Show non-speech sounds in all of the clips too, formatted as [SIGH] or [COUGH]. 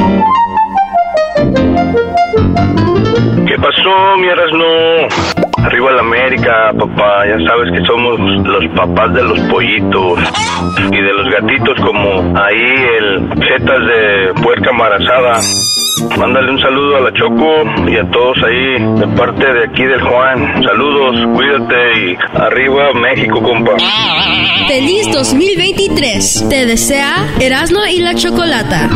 Thank you. ¿Qué pasó, mi Erasno? Arriba la América, papá. Ya sabes que somos los papás de los pollitos y de los gatitos como ahí el Zetas de puerca embarazada. Mándale un saludo a la Choco y a todos ahí de parte de aquí del Juan. Saludos, cuídate y arriba México, compa. Feliz 2023. Te desea Erasmo y la Chocolata.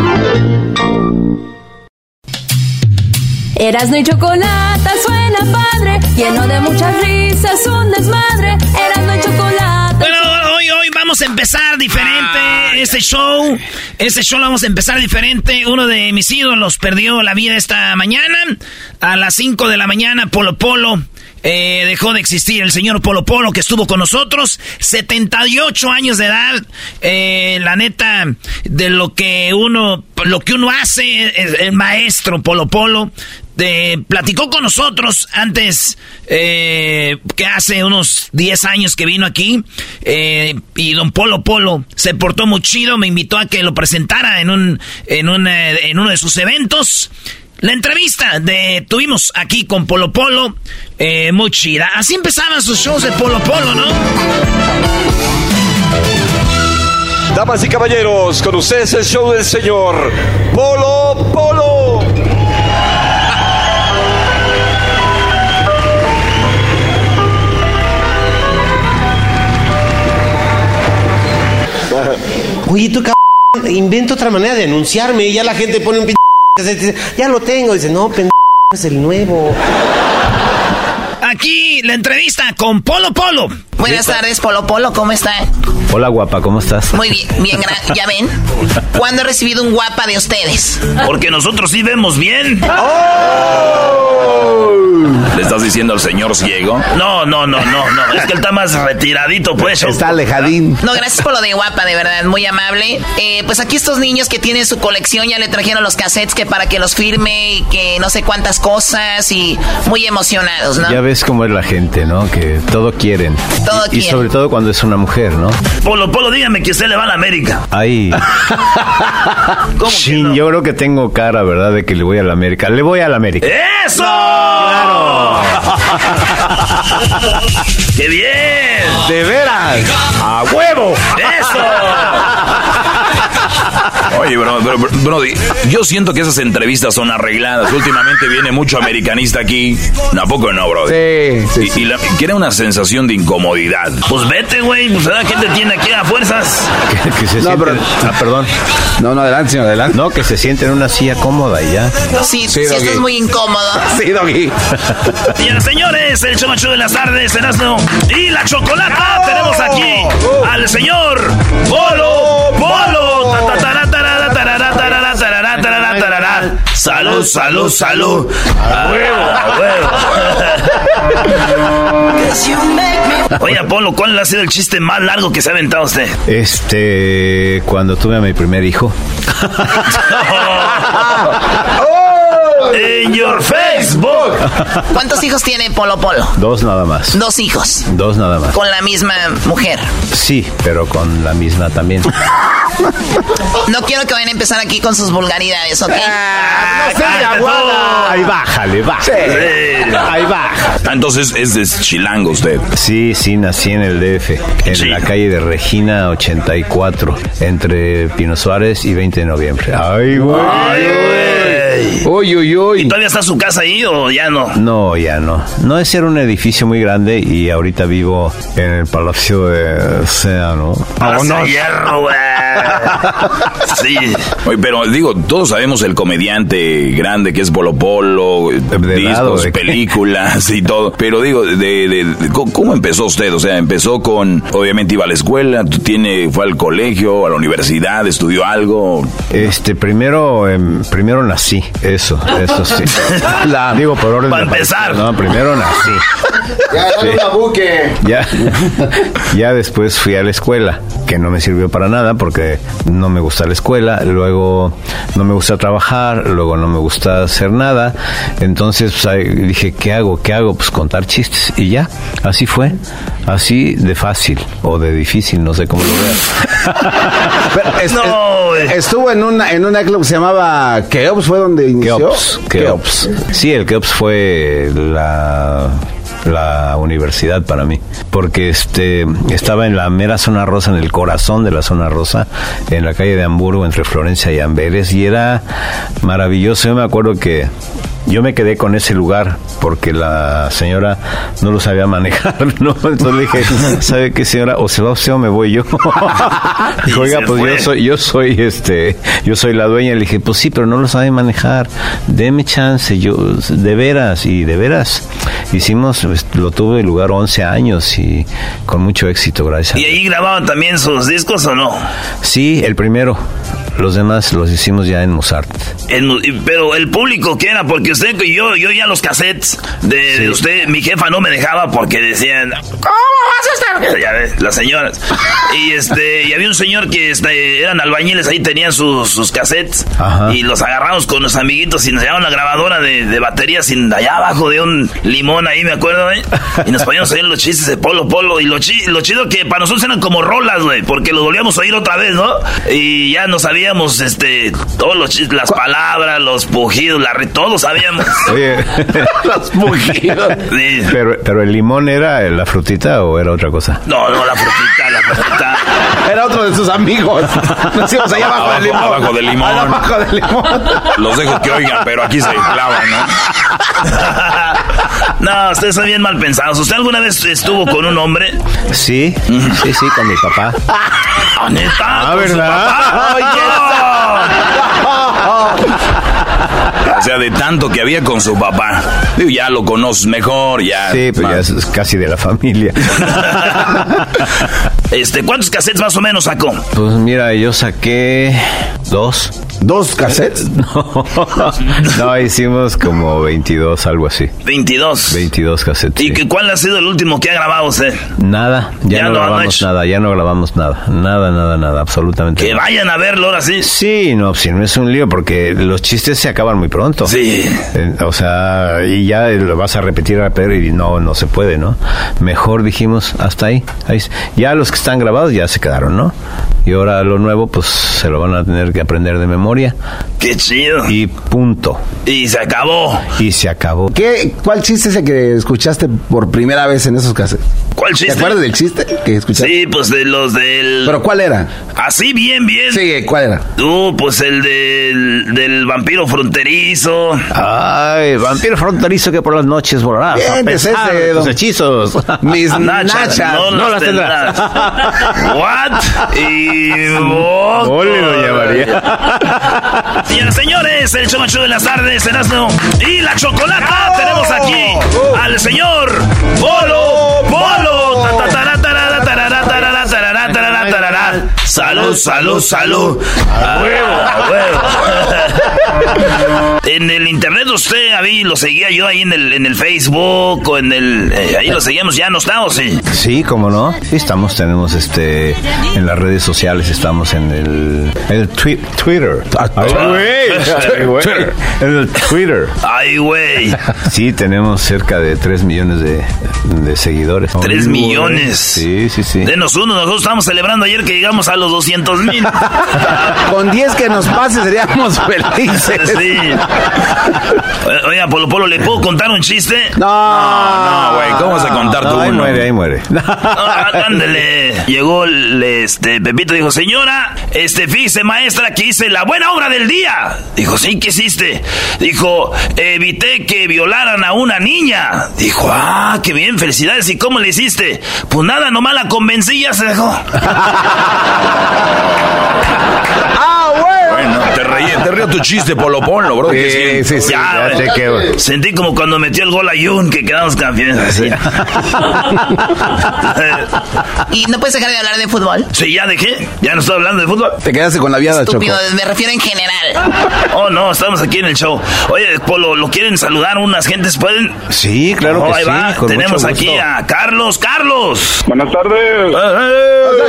Erasmo y Chocolata suena padre, lleno de muchas risas, un desmadre. Erasmo y Chocolata. Bueno, hoy, hoy vamos a empezar diferente este show. Este show lo vamos a empezar diferente. Uno de mis ídolos perdió la vida esta mañana. A las 5 de la mañana, Polo Polo. Eh, dejó de existir el señor Polo Polo que estuvo con nosotros, 78 años de edad, eh, la neta de lo que uno, lo que uno hace, el, el maestro Polo Polo, de, platicó con nosotros antes, eh, que hace unos 10 años que vino aquí, eh, y don Polo Polo se portó muy chido, me invitó a que lo presentara en un, en un, eh, en uno de sus eventos. La entrevista de tuvimos aquí con Polo Polo, muy chida. Así empezaban sus shows de Polo Polo, ¿no? Damas y caballeros, con ustedes el show del señor Polo Polo. Oye, tú cabrón, inventa otra manera de anunciarme y ya la gente pone un p... dice, [LAUGHS] Ya lo tengo. Dice, no, pendejo, es el nuevo. Aquí la entrevista con Polo Polo. Buenas tardes, Polo Polo, ¿cómo está? Hola guapa, ¿cómo estás? Muy bien, bien, [LAUGHS] ¿ya ven? ¿Cuándo he recibido un guapa de ustedes? Porque nosotros sí vemos bien. ¿Le estás diciendo al señor ciego? No, no, no, no, no. Es que él está más retiradito, pues. Está alejadín. No, gracias por lo de guapa, de verdad, muy amable. Eh, pues aquí estos niños que tienen su colección ya le trajeron los cassettes que para que los firme y que no sé cuántas cosas y muy emocionados, ¿no? Ya ves cómo es la gente, ¿no? Que todo quieren. Todo y, quieren. y sobre todo cuando es una mujer, ¿no? Polo Polo, dígame que usted le va a la América. Ay. [LAUGHS] ¿Cómo que Chin, no? yo creo que tengo cara, ¿verdad? De que le voy a la América. Le voy a la América. ¡Eso! ¡Claro! [LAUGHS] ¡Qué bien! ¡De veras! ¡A huevo! [LAUGHS] ¡Eso! Oye, bro, bro, yo siento que esas entrevistas son arregladas. Últimamente viene mucho americanista aquí. ¿A poco no, bro? Sí, sí, Y, y la- crea una sensación de incomodidad. Pues vete, güey. Pues ¿verdad? ¿quién te tiene aquí a fuerzas? Que, que se No, sienten... pero- Ah, perdón. No, no, adelante, señor, adelante. No, que se sienten en una silla cómoda y ya. Sí, Sí, sí, esto es muy incómodo. Sí, Doggy. [LAUGHS] Señoras, señores, el chido de las tardes, Erasmo y la chocolata. Tenemos aquí al señor Polo Polo. Salud, salud, salud. A huevo, a huevo. [LAUGHS] Oye, Polo, ¿cuál ha sido el chiste más largo que se ha aventado usted? Este, cuando tuve a mi primer hijo. [LAUGHS] [LAUGHS] En your Facebook. ¿Cuántos hijos tiene Polo Polo? Dos nada más. Dos hijos. Dos nada más. Con la misma mujer. Sí, pero con la misma también. No quiero que vayan a empezar aquí con sus vulgaridades, ¿ok? Ahí bájale, bájale. Ahí baja. Ah, Entonces es de chilango usted. Sí, sí, nací en el DF, en Sí. la calle de Regina 84, entre Pino Suárez y 20 de noviembre. Ay, güey. Ay, güey. Uy, uy, uy. ¿Y todavía está su casa ahí o ya no? No, ya no. No es ser un edificio muy grande y ahorita vivo en el Palacio de Océano. Palacio Hierro, güey. [LAUGHS] Sí. Oye, pero digo, todos sabemos el comediante grande que es Polo Polo, discos, películas y todo. Pero digo, de, de- de- ¿cómo- ¿cómo empezó usted? O sea, empezó con, obviamente iba a la escuela, tú tiene, fue al colegio, a la universidad, estudió algo. Este, primero, em, primero nací, eso, eso sí. [LAUGHS] La, digo por orden Para de empezar. No, primero nací. Ya, dale Sí. una buque. Ya, [LAUGHS] ya después fui a la escuela, que no me sirvió para nada porque no me gusta la escuela, luego no me gusta trabajar, luego no me gusta hacer nada. Entonces pues, ahí dije, ¿qué hago? ¿Qué hago? Pues contar chistes. Y ya, así fue. Así de fácil o de difícil, no sé cómo lo veas. [LAUGHS] Pero es- No, es- güey. estuvo en una, en una club que se llamaba Keops, fue donde inició. Keops, Keops. Sí, el Keops fue la la universidad para mí. Porque este estaba en la mera zona rosa en el corazón de la zona rosa en la calle de Hamburgo entre Florencia y Amberes y era maravilloso. Yo me acuerdo que yo me quedé con ese lugar porque la señora no lo sabía manejar, [LAUGHS] ¿no? Entonces le dije, ¿sabe qué señora? O se va usted o me voy yo. Dijo, [LAUGHS] [LAUGHS] oiga, pues fue. yo soy, yo soy este, yo soy la dueña. Le dije, pues sí, pero no lo sabe manejar. Deme chance, yo, de veras, y de veras. Hicimos, pues, lo tuve en lugar 11 años y con mucho éxito, gracias. ¿Y ahí grababan también sus discos o no? Sí, el primero. Los demás los hicimos ya en Mozart. En- pero el público que era, porque usted yo, yo ya los cassettes de, de usted, mi jefa no me dejaba porque decían, ¿cómo vas a estar? Ya ves, las señoras. Y este, y había un señor que este, eran albañiles, ahí tenían sus, sus cassettes. Ajá. Y los agarramos con los amiguitos y nos llevaban la grabadora de, de baterías sin allá abajo de un limón ahí, me acuerdo, ¿eh? Y nos poníamos a oír los chistes de Polo Polo. Y lo, chi- lo chido que para nosotros eran como rolas, güey, porque los volvíamos a oír otra vez, ¿no? Y ya no sabíamos, este, todos los chistes, las palabras, los pujidos, la todos sabíamos. [LAUGHS] Oye, [LAUGHS] Los bujidos. [LAUGHS] Sí. pero, pero el limón era la frutita o era otra cosa? No, no, la frutita, la frutita. Era otro de sus amigos. Nos íbamos allá abajo, del limón. Abajo del limón. Allá abajo del limón. Los dejo que oigan, pero aquí se clavan, ¿no? No, ustedes son bien mal pensados. ¿Usted alguna vez estuvo con un hombre? Sí, sí, sí, con mi papá. Ah, neta. Ah, ¿Con su ¿verdad? papá? O sea, de tanto que había con su papá. Digo, ya lo conoces mejor, ya. Sí, pues ya es casi de la familia. [LAUGHS] Este, ¿cuántos cassettes más o menos sacó? Pues mira, yo saqué dos. ¿Dos cassettes? [LAUGHS] No, [LAUGHS] no, hicimos como 22, algo así. 22. 22 cassettes. ¿Y sí. que- cuál ha sido el último que ha grabado usted? Nada, ya, Ya no, no grabamos nada, ya no grabamos nada. Nada, nada, nada, absolutamente Que nada. vayan a verlo ahora sí. Sí, no, si no es un lío, porque los chistes se acaban muy pronto. Sí. Eh, O sea, y ya lo vas a repetir, a repetir, y no, no se puede, ¿no? Mejor dijimos, hasta ahí. ahí ya los que están grabados ya se quedaron, ¿no? Y ahora lo nuevo, pues se lo van a tener que aprender de memoria. Qué chido. Y punto. Y se acabó. Y se acabó. ¿Qué, ¿Cuál chiste es el que escuchaste por primera vez en esos cassettes? ¿Cuál ¿Te chiste? acuerdas del chiste que escuchaste? Sí, pues de los del... ¿Pero cuál era? Así bien, bien. Sí, ¿cuál era? Uh, pues el del, del vampiro fronterizo. Ay, vampiro fronterizo que por las noches volará. Bien, a es pesar ese, de tus don- hechizos. Mis [LAUGHS] Nachas, nachas. no, no las tendrás. tendrás. [LAUGHS] What? Y. [LAUGHS] Ole, doña María. Señoras, señores, el show de las tardes, Erasmo y la chocolata. Tenemos aquí al señor Polo Polo. Salud, salud, salud. A huevo, a huevo. En el internet usted, ahí lo seguía yo ahí en el, en el Facebook o en el... eh, ahí lo seguíamos, ya no estamos, sí. Sí, cómo no. Sí, estamos, tenemos este, en las redes sociales, estamos en el, el twi- Twitter. Ay, güey. Ay, güey. En el Twitter. Ay, güey. Sí, tenemos cerca de 3 millones de, de seguidores. Tres Ay, güey. millones. Sí, sí, sí. Denos uno, nosotros estamos celebrando ayer que llegamos a los 200 mil. [LAUGHS] Con 10 que nos pase seríamos felices. [LAUGHS] [LAUGHS] Sí. Oiga, Polo Polo, ¿le puedo contar un chiste? No, no, güey, ¿cómo vas a contar tú No, ahí uno? muere, ahí muere. [LAUGHS] Ah, ándale. Llegó el, este, Pepito dijo, señora, este, fíjese, maestra, que hice la buena obra del día. Dijo, sí, ¿qué hiciste? Dijo, evité que violaran a una niña. Dijo, ah, qué bien, felicidades. ¿Y cómo le hiciste? Pues nada, nomás la convencí y ya se dejó. [LAUGHS] Bueno, te reí, te río tu chiste, Polo Polo, bro. que Sí, sí, sí. Ya, ya sé güey. que- Sentí como cuando metió el gol a Jun, que quedamos campeones. Así. [LAUGHS] ¿Y no puedes dejar de hablar de fútbol? sí, ya dejé. Ya no estoy hablando de fútbol. Te quedaste con la viada, Choco. Estúpido, me refiero en general. Oh, no, estamos aquí en el show. Oye, Polo, ¿lo quieren saludar unas gentes? ¿Pueden? Sí, claro Oh, que ahí sí. va. con Tenemos mucho aquí a Carlos. ¡Carlos! Buenas tardes.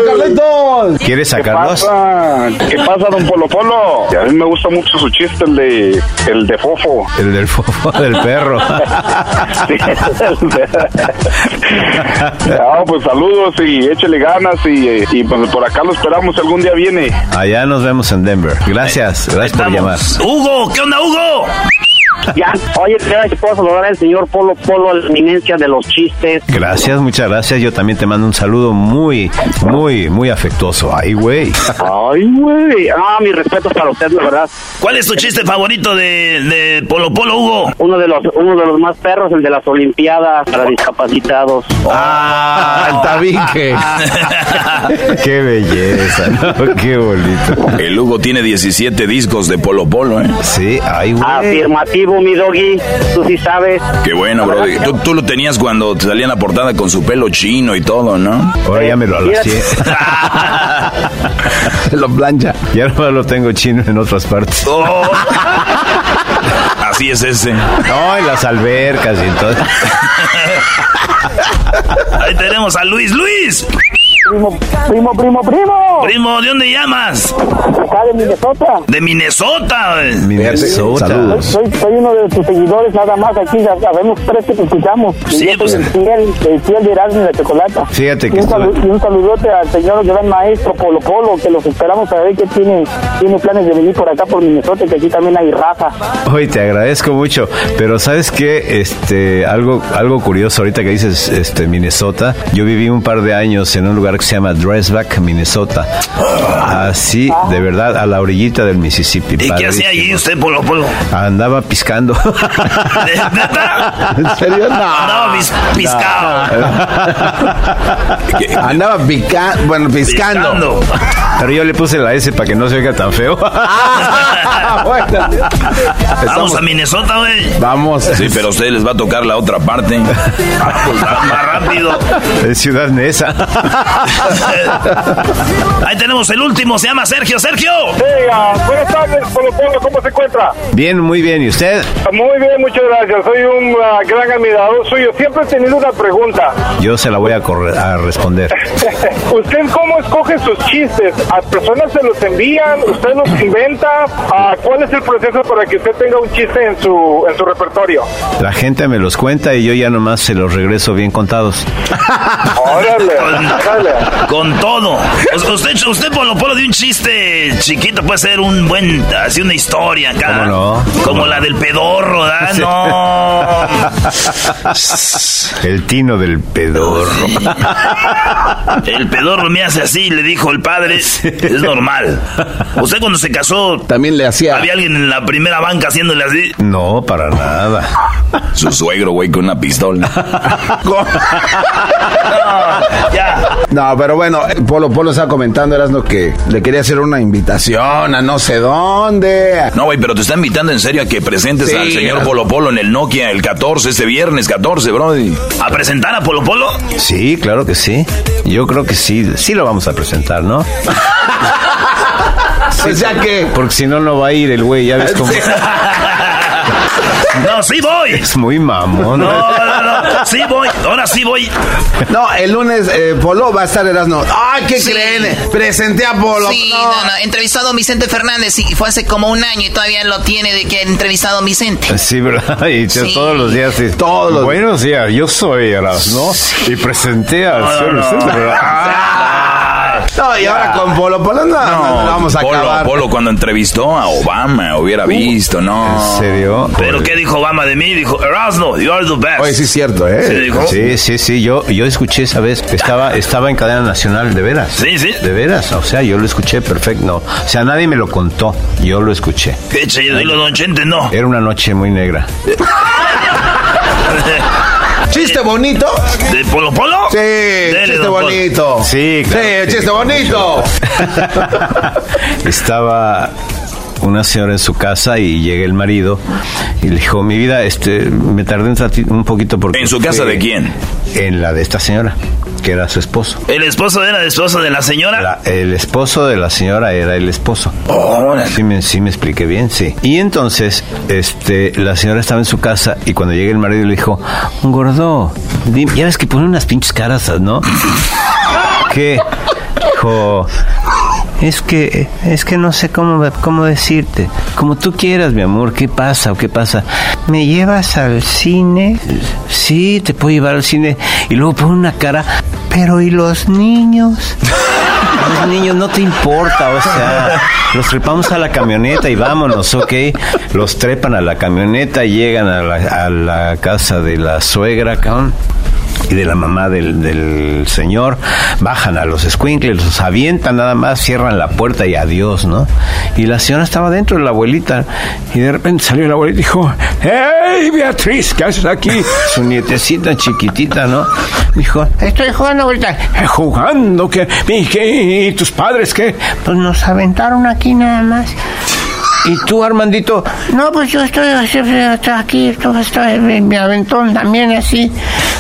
¡Carlitos! ¿Quieres ¿Qué sacarlos? pasa? ¿Qué pasa, don Polo Polo? A mí me gusta mucho su chiste, el de, el de Fofo. El del fofo del perro. [LAUGHS] Sí. Ah, pues saludos y échele ganas y, y pues por acá lo esperamos, algún día viene. Allá nos vemos en Denver. Gracias, gracias por llamar. Hugo, ¿qué onda, Hugo? Ya, oye, ¿crees que puedo saludar al señor Polo Polo, la eminencia de los chistes? Gracias, muchas gracias. Yo también te mando un saludo muy, muy, muy afectuoso. Ay, güey. Ay, güey. Ah, mis respetos para usted, la verdad. ¿Cuál es tu chiste favorito de, de Polo Polo, Hugo? Uno de los uno de los más perros, el de las Olimpiadas para discapacitados. Ah, el tabique. [LAUGHS] Qué belleza, ¿no? Qué bonito. El Hugo tiene 17 discos de Polo Polo, ¿eh? Sí, ay, güey. Afirmativo, mi doggy. Tú sí sabes. Qué bueno, bro. Tú, tú lo tenías cuando te salía en la portada con su pelo chino y todo, ¿no? Ahora ya me lo alacié. Se [LAUGHS] lo plancha. Ya no lo tengo chino en otras partes. Oh. [LAUGHS] Así es ese. No, en las albercas y entonces. [LAUGHS] Ahí tenemos a Luis. ¡Luis! Primo, primo, primo, primo. Primo, ¿de dónde llamas? Acá de Minnesota. De Minnesota. Minnesota. Saludos. Soy, soy uno de tus seguidores, nada más. Aquí ya sabemos tres que te escuchamos. Sí, pues. el fiel, el fiel de Erasmo y la Chocolata. Fíjate que Y un, estuve- salu- y un saludote al señor gran maestro Polo Polo, que los esperamos a ver que tiene, tiene planes de venir por acá por Minnesota, que aquí también hay raza. Hoy te agradezco mucho, pero sabes qué, este, algo, algo curioso ahorita que dices, este, Minnesota. Yo viví un par de años en un lugar que se llama Dressback, Minnesota. Así, de verdad, a la orillita del Mississippi. ¿Y qué hacía allí usted, Polo Polo? Andaba piscando. [LAUGHS] ¿En serio? No. No, bis- piscado. Andaba pica, bueno, piscando. Piscando. Pero yo le puse la S para que no se oiga tan feo. Ah, [LAUGHS] [LAUGHS] bueno. Vamos a Minnesota, güey. Vamos. Sí, pero a ustedes les va a tocar la otra parte. Pues va más rápido. Es Ciudad Neza. [LAUGHS] Ahí tenemos el último, se llama Sergio. ¡Sergio! buenas tardes, Polo Polo, ¿cómo se encuentra? Bien, muy bien. ¿Y usted? Muy bien, muchas gracias. Soy un ah, gran admirador suyo. Siempre he tenido una pregunta. Yo se la voy a, responder. [LAUGHS] ¿Usted cómo escoge sus chistes? ¿A personas se los envían? ¿Usted los inventa? Ah, ¿Cuál es el proceso para que usted tenga un chiste en su, en su repertorio? La gente me los cuenta y yo ya nomás se los regreso bien contados. Órale, [LAUGHS] órale. Con todo. Usted, usted Polo Polo de un chiste chiquito puede ser un buen, así una historia acá. ¿Cómo no? Como la del pedorro, ¿verdad? Sí. No. [LAUGHS] El tino del pedorro. El pedorro me hace así, le dijo el padre. Es normal. Usted cuando se casó, También le hacía. había alguien en la primera banca haciéndole así. No, para nada. Su suegro, güey, con una pistola. [LAUGHS] [LAUGHS] Ya. No, pero bueno, Polo Polo estaba comentando, eras lo que le quería hacer una invitación a no sé dónde. No, güey, pero te está invitando en serio a que presentes Sí. al señor Polo Polo en el Nokia el 14, este viernes 14, brody. ¿A presentar a Polo Polo? Sí, claro que sí. Yo creo que sí, sí lo vamos a presentar, ¿no? [LAUGHS] Pues ya que. Porque si no, no va a ir el güey, ya ves [LAUGHS] cómo... No, sí voy. Es muy mamón. No, no, no. Sí voy. Ahora sí voy. No, el lunes eh, Polo va a estar Erasmo. ¡Ay, qué Sí. creen! Presenté a Polo. Sí, no, no. Entrevistó a don Vicente Fernández y fue hace como un año y todavía lo tiene de que ha entrevistado a don Vicente. Sí, ¿verdad? Y Sí. todos los días. sí. Todos los- Buenos días, yo soy Eras, ¿no? Y presenté al No, no. Vicente, [LAUGHS] No, y ahora con Polo Polo no, no, no vamos a Polo, acabar. Polo cuando entrevistó a Obama, hubiera visto, ¿no? ¿En serio? ¿Pero qué dijo Obama de mí? Dijo, Erasmo, you are the best. Oye, sí es cierto, Sí, ¿eh? dijo. Sí, sí, sí, yo, yo escuché esa vez, estaba, estaba en cadena nacional, de veras. Sí, sí. De veras, o sea, yo lo escuché perfecto. O sea, nadie me lo contó, yo lo escuché. Qué chido, y lo don Chente no. Era una noche muy negra. [LAUGHS] ¿Chiste bonito? ¿De Polo Polo? Sí, Dele, chiste bonito. Sí, claro Sí, chiste bonito. [LAUGHS] Estaba una señora en su casa y llega el marido y le dijo, mi vida, este, me tardé un, poquito porque... ¿En su casa de quién? En la de esta señora, que era su esposo. ¿El esposo era el esposo de la señora? La- el esposo de la señora era el esposo. Sí me, sí me expliqué bien, sí. Y entonces, este, la señora estaba en su casa y cuando llega el marido le dijo, gordo, ya ves que pone unas pinches caras, ¿no? [LAUGHS] ¿Qué? Dijo, es que, es que no sé cómo, cómo decirte. Como tú quieras, mi amor, ¿qué pasa o qué pasa? ¿Me llevas al cine? Sí, te puedo llevar al cine. Y luego pone una cara, pero ¿y los niños? Los niños no te importa, o sea, los trepamos a la camioneta y vámonos, ¿ok? Los trepan a la camioneta llegan a la, a la casa de la suegra, cabrón y de la mamá del, del señor, bajan a los squinkles, los avientan nada más, cierran la puerta y adiós, ¿no? Y la señora estaba dentro, la abuelita, y de repente salió la abuelita y dijo, ¡Hey, Beatriz, qué haces aquí! [LAUGHS] Su nietecita chiquitita, ¿no? Dijo, estoy jugando ahorita. "Eh, ¿Jugando? ¿Qué? ¿Y, qué? ¿Y tus padres qué? Pues nos aventaron aquí nada más. ¿Y tú, Armandito? No, pues yo estoy, estoy aquí, estoy, estoy, mi aventón también así.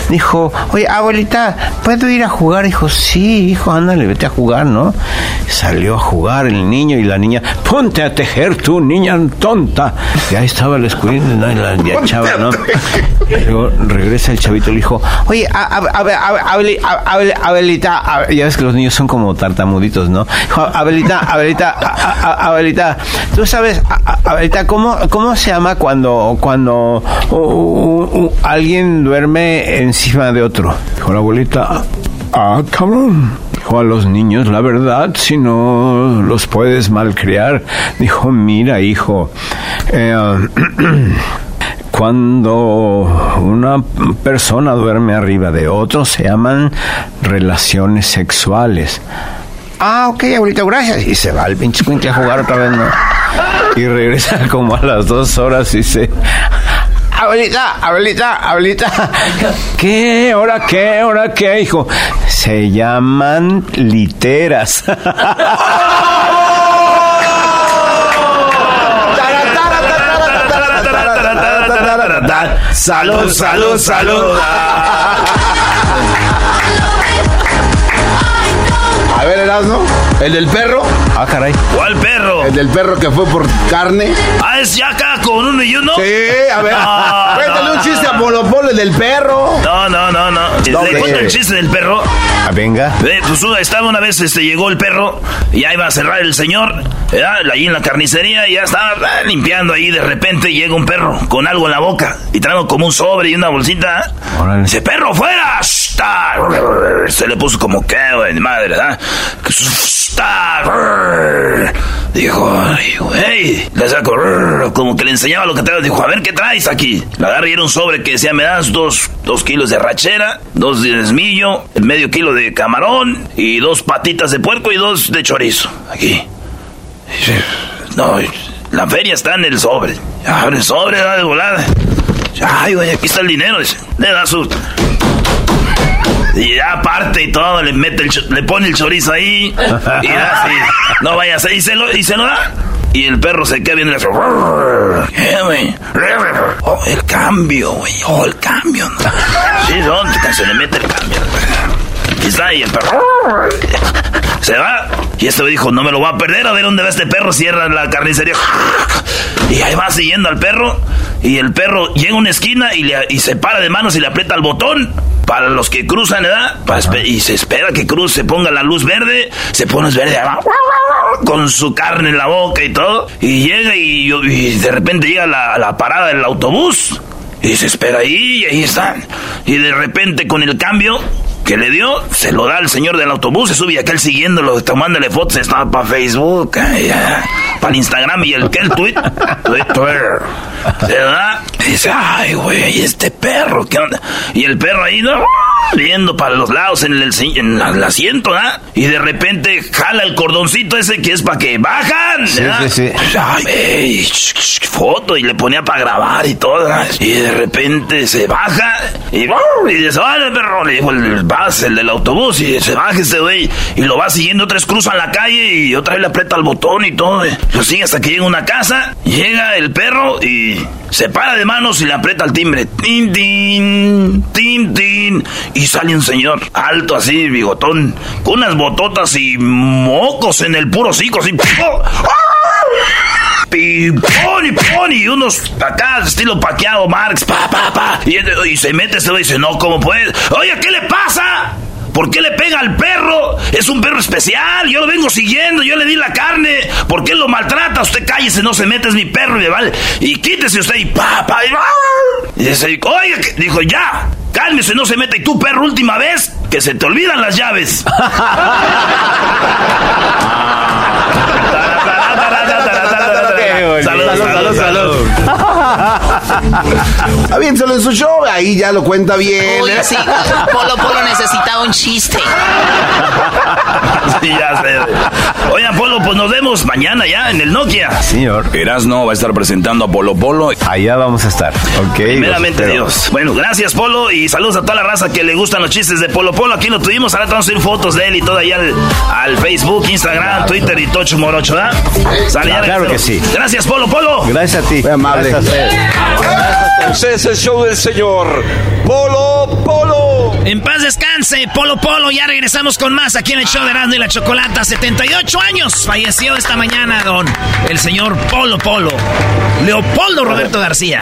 Dijo, oye, abuelita, ¿puedo ir a jugar? Dijo, sí, hijo, ándale, vete a jugar, ¿no? Salió a jugar el niño y la niña, ponte a tejer tú, niña tonta. Y ahí estaba la escuela, ¿no? Y la, la chava, ¿no? Y luego regresa el chavito y le dijo, oye, a- a- a- a- a- Abeli- a- Abel- Abelita, a- ya ves que los niños son como tartamuditos, ¿no? Dijo, Abelita, Abelita, a- a- Abelita, tú sabes, Abelita, ¿cómo, cómo se llama cuando, cuando alguien duerme encima de otro? Dijo la abuelita, ah, cabrón. Dijo a los niños, la verdad, si no los puedes malcriar. Dijo, mira, hijo, eh, [CLEARS THROAT] Cuando una persona duerme arriba de otro se llaman relaciones sexuales. Ah, ok, abuelita, gracias. Y se va el pinche a jugar otra vez, ¿no? Y regresa como a las dos horas y dice... Abuelita, abuelita, abuelita. ¿Qué? ¿Ahora qué? ¿Ahora qué, hijo? Se llaman literas. Salud, salud, salud. A ver, Erasmo, el del perro. Ah, caray. ¿Cuál perro? El del perro que fue por carne. Ah, es ya acá con uno y uno. Sí, a ver. No, Cuéntale no. un chiste a Polo Polo, el del perro. No, no, no, no. ¿Dónde? ¿Le cuento el chiste del perro? Ah, venga. Eh, pues estaba una vez, este, llegó el perro y ya iba a cerrar el señor, ¿verdad? ahí en la carnicería, y ya estaba limpiando ahí, de repente llega un perro con algo en la boca y trae como un sobre y una bolsita. Órale. Dice, perro, fuera. Se le puso como que, güey, madre, ¿verdad? Dijo, ay, güey, le saco, como que le enseñaba lo que trae. Dijo, a ver, ¿qué traes aquí? La agarré y era un sobre que decía, me das dos, dos kilos de rachera, dos de desmillo, medio kilo de camarón y dos patitas de puerco y dos de chorizo. Aquí. No, la feria está en el sobre. Abre el sobre, da de volada. Ay, güey, aquí está el dinero. Le da su... Y ya parte y todo, le mete el, le pone el chorizo ahí. Y da así. No vayas ahí, y se lo, y se lo da. Y el perro se queda hace, ¿Qué, güey? Oh, el cambio, güey. Oh, el cambio. ¿no? Sí, ¿dónde? Se le mete el cambio. Y está ahí el perro. Se va. Y este dijo, no me lo voy a perder. A ver dónde va este perro. Cierra la carnicería. Y ahí va siguiendo al perro. Y el perro llega a una esquina y, le, y se para de manos y le aprieta el botón. Para los que cruzan, ¿verdad? Y se espera que cruce, ponga la luz verde. Se pone verde con su carne en la boca y todo. Y llega y, de repente llega a la, la parada del autobús. Y se espera ahí y ahí están. Y de repente con el cambio que le dio, se lo da al señor del autobús, se sube aquel siguiéndolo, tomándole fotos, estaba para Facebook, para el Instagram y el que el tweet, Twitter. Se da, y dice, ay, güey, este perro, ¿qué onda? Y el perro ahí, ¿no? Viendo para los lados en el, en el asiento, ¿ah? Y de repente jala el cordoncito ese que es para que bajan, Sí, sí, sí. Ay, foto y le ponía para grabar y todo. Y de repente se baja y, y dice, vale, perro, le dijo el, bus, el del autobús, y se baja ese güey y lo va siguiendo, tres cruzan la calle y otra vez le aprieta el botón y todo. y Lo sigue hasta que llega a una casa, llega el perro y se para de manos y le aprieta el timbre. Tin, tin, tin, tin. Y sale un señor alto así, bigotón, con unas bototas y mocos en el puro hocico, así. Pon y pon y unos acá, estilo paqueado, Marx, pa, pa, pa. Y, se mete este güey y dice, no, ¿cómo puede? Oye, ¿qué le pasa? ¿Por qué le pega al perro? Es un perro especial, yo lo vengo siguiendo, yo le di la carne. ¿Por qué lo maltrata? Usted cállese, no se mete, es mi perro y le vale. Y quítese usted y pa, pa, y, y dice, oiga, dijo, ya, cálmese, no se meta. Y tú, perro, última vez, que se te olvidan las llaves. Salud, salud, salud. Solo en su show, ahí ya lo cuenta bien. Uy, ¿eh? sí, Polo Polo necesitaba un chiste. Sí, ya sé. Oigan, Polo, pues nos vemos mañana ya en el Nokia. Señor. Erasno va a estar presentando a Polo Polo. Allá vamos a estar, ¿ok? Primeramente. Dios. Bueno, gracias Polo y saludos a toda la raza que le gustan los chistes de Polo Polo. Aquí lo tuvimos, ahora vamos a subir fotos de él y todo ahí al, al Facebook, Instagram, Twitter y Tocho Morocho, ¿verdad? Claro regresó. que sí. Gracias Polo Polo. Gracias a ti. Muy amable. Gracias a es el show del señor Polo Polo. En paz descanse, Polo Polo. Ya regresamos con más aquí en el show de Erasmo y la Chocolata. 78 años falleció esta mañana, don el señor Polo Polo. Leopoldo Roberto García.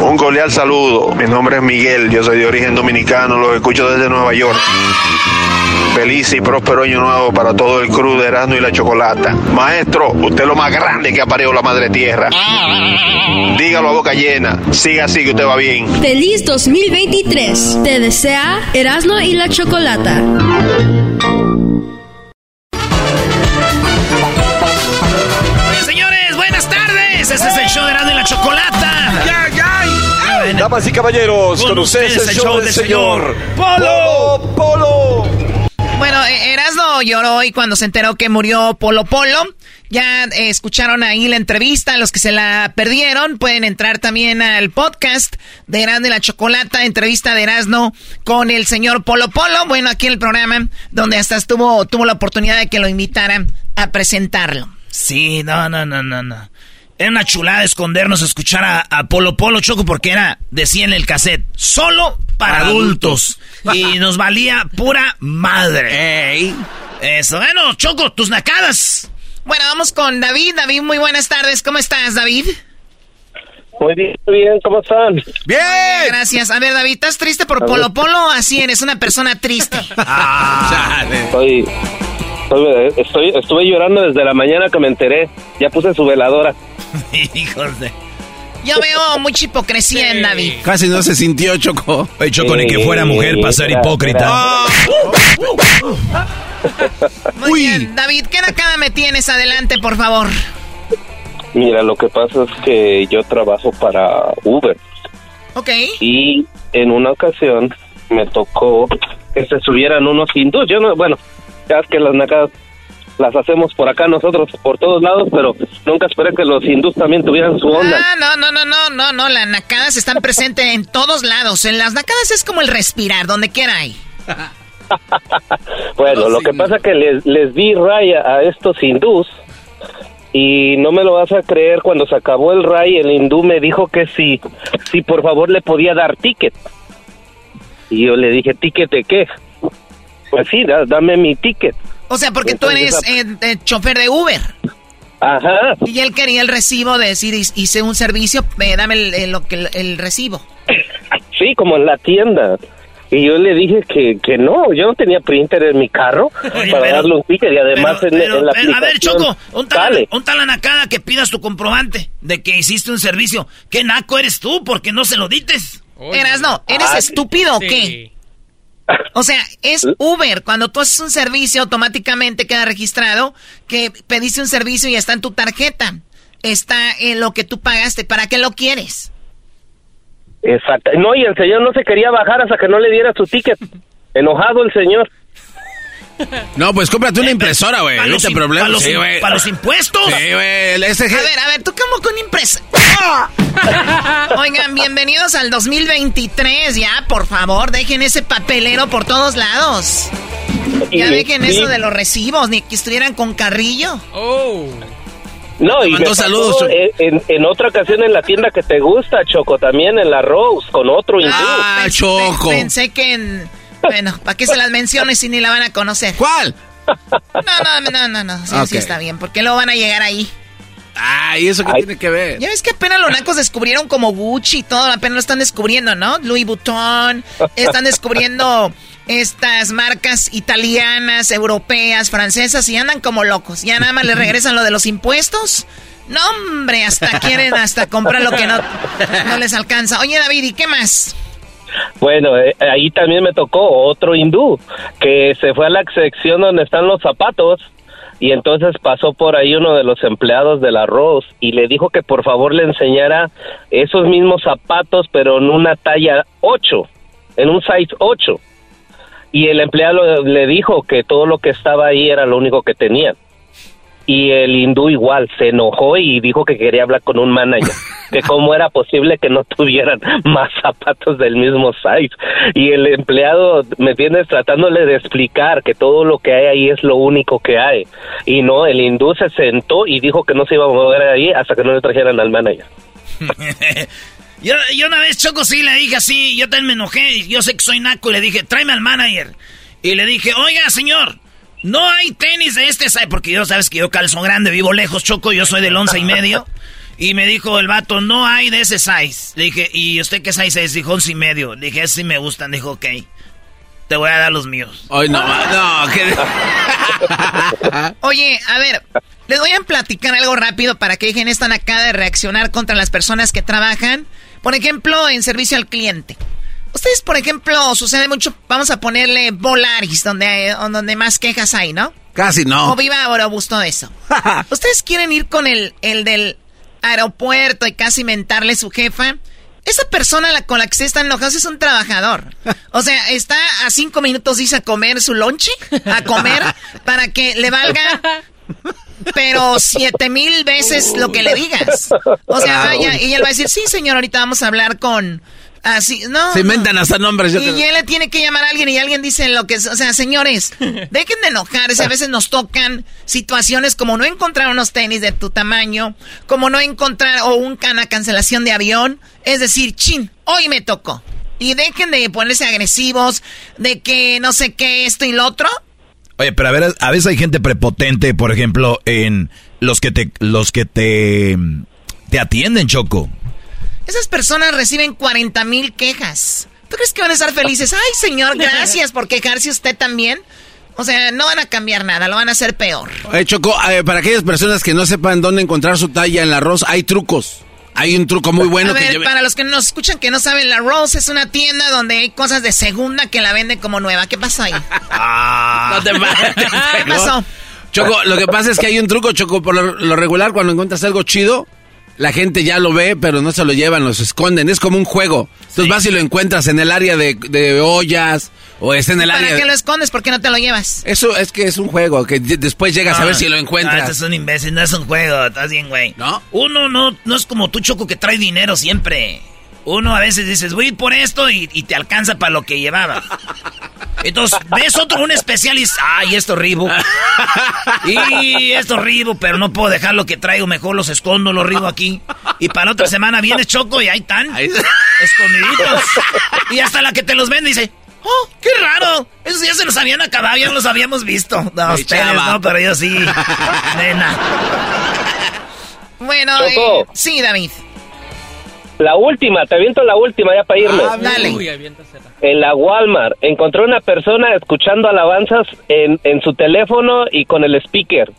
Un cordial saludo. Mi nombre es Miguel, yo soy de origen dominicano, los escucho desde Nueva York. Feliz y próspero año nuevo para todo el crew de Erasmo y la Chocolata. Maestro, usted es lo más grande que ha parido la madre tierra. Dígalo a boca llena. Siga así que usted va bien. Feliz 2023. Te desea Erasmo y la Chocolata. Damas y caballeros, con ustedes el show del señor Polo. Polo Polo. Bueno, eh, Erasno lloró hoy cuando se enteró que murió Polo Polo. Ya eh, escucharon ahí la entrevista, los que se la perdieron pueden entrar también al podcast de Erasno y la Chocolata, entrevista de Erasno con el señor Polo Polo. Bueno, aquí en el programa donde hasta estuvo, tuvo la oportunidad de que lo invitaran a presentarlo. Sí, no, no, no, no, no. Era una chulada escondernos a escuchar a, Polo Polo Choco porque era, decía en el cassette, solo para, adultos. y nos valía pura madre. Eso, bueno, Choco, tus nacadas. Bueno, vamos con David. David, muy buenas tardes. ¿Cómo estás, David? Muy bien, muy bien. ¿Cómo están? Bien. Gracias. A ver, David, ¿estás triste por Polo Polo? Así eres una persona triste. [LAUGHS] ah, estoy, estoy, estuve llorando desde la mañana que me enteré. Ya puse su veladora. [LAUGHS] Hijos de... Yo veo mucha hipocresía en David. Casi no se sintió Choco. Oye, Choco, ni que fuera mujer para ser hipócrita. Muy bien, David, ¿qué nacada me tienes? Adelante, por favor. Mira, lo que pasa es que yo trabajo para Uber. Ok. Y en una ocasión me tocó que se subieran unos hindús. Yo no, bueno, ya es que las nacadas las hacemos por acá nosotros, por todos lados, pero nunca esperé que los hindús también tuvieran su onda. Ah, no, no, no, no, no, no, las nacadas están presentes en todos lados. En las nacadas es como el respirar, donde quiera hay. [LAUGHS] bueno, lo que pasa es que les, les di raya a estos hindús y no me lo vas a creer, cuando se acabó el ray, el hindú me dijo que si, si por favor le podía dar ticket. Y yo le dije, ¿ticket de qué? Pues sí, dame mi ticket. O sea, porque tú eres eh, eh, chofer de Uber. Ajá. Y él quería el recibo de decir, hice un servicio, eh, dame el, lo que, el, recibo. [LAUGHS] Sí, como en la tienda. Y yo le dije que, que no, yo no tenía printer en mi carro [LAUGHS] para darle un ticket y además en, la A ver, Choco, un tal, un tal anacada que pidas tu comprobante de que hiciste un servicio. ¿Qué naco eres tú? porque no se lo dites? Eras no, ¿eres ah, estúpido o qué? O sea, es Uber. Cuando tú haces un servicio, automáticamente queda registrado que pediste un servicio y está en tu tarjeta. Está en lo que tú pagaste. ¿Para qué lo quieres? Exacto. No, y el señor no se quería bajar hasta que no le diera su ticket. Enojado el señor. No, pues cómprate una impresora, güey. Para, los, problema. para, los, sí, para los impuestos. Sí, güey. A ver, a ver, ¿tú cómo con impresora? [LAUGHS] Oigan, bienvenidos al 2023. Ya, por favor, dejen ese papelero por todos lados. Ya dejen eso de los recibos, ni que estuvieran con carrillo. Oh. No, y me saludos. En, en, otra ocasión en la tienda que te gusta, Choco, también en la Rose, con otro Ah, Choco. Pensé que en bueno, ¿para qué se las menciones si ni la van a conocer? ¿Cuál? No, no, no, no, no. Sí, sí está bien. ¿Por qué lo van a llegar ahí? Ay, ¿eso qué tiene que ver? Ya ves que apenas los nacos descubrieron como Gucci y todo, apenas lo están descubriendo, ¿no? Louis Vuitton, están descubriendo estas marcas italianas, europeas, francesas y andan como locos. Ya nada más le regresan lo de los impuestos. No, hombre, hasta quieren hasta comprar lo que no, no les alcanza. Oye, David, ¿y qué más? Bueno, eh, ahí también me tocó otro hindú que se fue a la sección donde están los zapatos y entonces pasó por ahí uno de los empleados del arroz y le dijo que por favor le enseñara esos mismos zapatos pero en una talla 8, en un size 8. Y el empleado le dijo que todo lo que estaba ahí era lo único que tenía y el hindú igual se enojó y dijo que quería hablar con un manager, [LAUGHS] que cómo era posible que no tuvieran más zapatos del mismo size. Y el empleado, ¿me entiendes? Tratándole de explicar que todo lo que hay ahí es lo único que hay. Y no, el hindú se sentó y dijo que no se iba a mover ahí hasta que no le trajeran al manager. [LAUGHS] yo, yo una vez, Choco, sí le dije así, yo también me enojé, yo sé que soy naco, y le dije, tráeme al manager. Y le dije, oiga, señor, no hay tenis de este size, porque yo sabes que yo calzo grande, vivo lejos, choco, yo soy del once y medio. [LAUGHS] Y me dijo el vato, no hay de ese size. Le dije, ¿y usted qué size es? Dijo once y medio. Le dije, sí me gustan. Dijo, ok, te voy a dar los míos. Ay, no, [LAUGHS] no, [LAUGHS] Oye, a ver, les voy a platicar algo rápido para que dejen esta acá de reaccionar contra las personas que trabajan. Por ejemplo, en servicio al cliente. Ustedes, por ejemplo, sucede mucho, vamos a ponerle Volaris, donde, donde más quejas hay, ¿no? Casi no. O Viva Aerobús, todo eso. [LAUGHS] ¿Ustedes quieren ir con el, el del aeropuerto y casi mentarle su jefa? Esa persona con la que se están enojados es un trabajador. O sea, está a cinco minutos, dice, a comer su lonche, a comer, [LAUGHS] para que le valga pero siete mil veces lo que le digas. O sea, vaya, y él va a decir, sí, señor, ahorita vamos a hablar con Así, no. Se inventan hasta nombres. y él le tiene que llamar a alguien y alguien dice lo que es. O sea, señores, [LAUGHS] dejen de enojarse. A veces nos tocan situaciones como no encontrar unos tenis de tu tamaño, como no encontrar o una cancelación de avión. Es decir, chin, hoy me tocó. Y dejen de ponerse agresivos, de que no sé qué, esto y lo otro. Oye, pero a ver, a veces hay gente prepotente, por ejemplo, en los que te, los que te, te atienden, Choco. Esas personas reciben 40 mil quejas. ¿Tú crees que van a estar felices? Ay, señor, [LAUGHS] gracias por quejarse usted también. O sea, no van a cambiar nada, lo van a hacer peor. Choco, eh, para aquellas personas que no sepan dónde encontrar su talla en el arroz, hay trucos. Hay un truco muy bueno a ver, Para los que nos escuchan que no saben, la Rose es una tienda donde hay cosas de segunda que la venden como nueva. ¿Qué pasa ahí? [LAUGHS] Ah, no te [LAUGHS] ¿Qué pasó? Choco, lo que pasa es que hay un truco, Choco, por lo, regular, cuando encuentras algo chido, la gente ya lo ve, pero no se lo llevan, los esconden. Es como un juego. Entonces vas y lo encuentras en el área de, de ollas o es en el área. ¿Para qué lo escondes? ¿Por qué no te lo llevas? Eso es que es un juego, que después llegas a ver si lo encuentras. No, es un imbécil, no es un juego, estás bien, güey. ¿No? Uno no, no es como tú, Choco, que trae dinero siempre. Uno a veces dices, voy por esto y, te alcanza para lo que llevaba. Entonces, ves otro, un especial y dices, ay, esto ribo. Y esto ribo, pero no puedo dejar lo que traigo, mejor los escondo, los ribo aquí. Y para otra semana viene Choco y ahí están, escondiditos. Y hasta la que te los vende dice, ¡Oh, qué raro! Esos ya se los habían acabado, ya los habíamos visto. No, ustedes no, pero yo sí. Nena. Bueno, eh, sí, David. La última, te aviento la última ya para irme. Ah, dale. en la Walmart encontré una persona escuchando alabanzas en, en su teléfono y con el speaker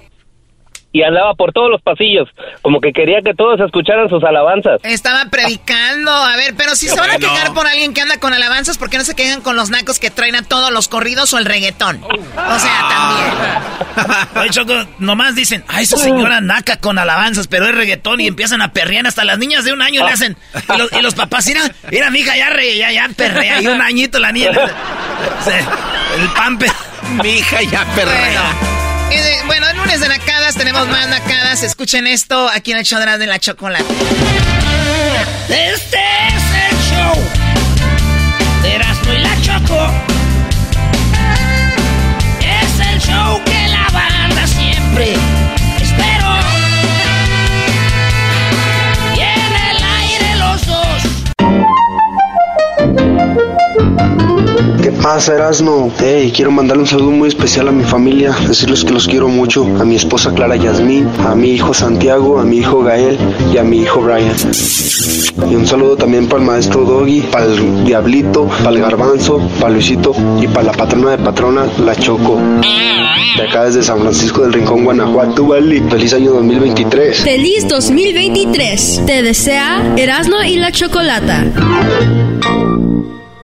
y andaba por todos los pasillos, como que quería que todos escucharan sus alabanzas. Estaba predicando, a ver, pero si se van a quejar por alguien que anda con alabanzas, ¿por qué no se quejan con los nacos que traen a todos los corridos o el reggaetón? O sea, también. Oye, Choco, nomás dicen, ay, esa señora naca con alabanzas, pero es reggaetón y empiezan a perrear, hasta las niñas de un año le hacen, y los, papás, mira, mira, mi hija ya, re, ya, ya perrea, y un añito la niña, [LAUGHS] el pampe. Mi hija ya perrea. Eh, bueno, el lunes de nacadas tenemos más nacadas. Escuchen esto aquí en el show de la chocolate. Este es el show de Erasmo y la Choco. Es el show que la banda siempre pasa, Erasmo? Hey, quiero mandarle un saludo muy especial a mi familia, decirles que los quiero mucho, a mi esposa Clara Yasmín, a mi hijo Santiago, a mi hijo Gael y a mi hijo Brian. Y un saludo también para el maestro Doggy, para el Diablito, para el Garbanzo, para Luisito y para la patrona de patrona, la Choco. De acá desde San Francisco del Rincón, Guanajuato, ¿vale? Feliz año 2023. Feliz 2023. Te desea Erasmo y la Chocolata.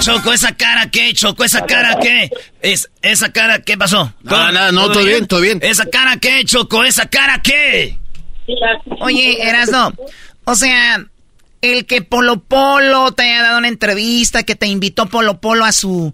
Choco? ¿Esa cara qué, Choco? ¿Esa cara qué? Es, ¿Esa cara qué pasó? No, no, no, todo bien, todo bien. ¿Esa cara qué, Choco? ¿Esa cara qué? Oye, Erasno, o sea, el que Polo Polo te haya dado una entrevista, que te invitó Polo Polo a su,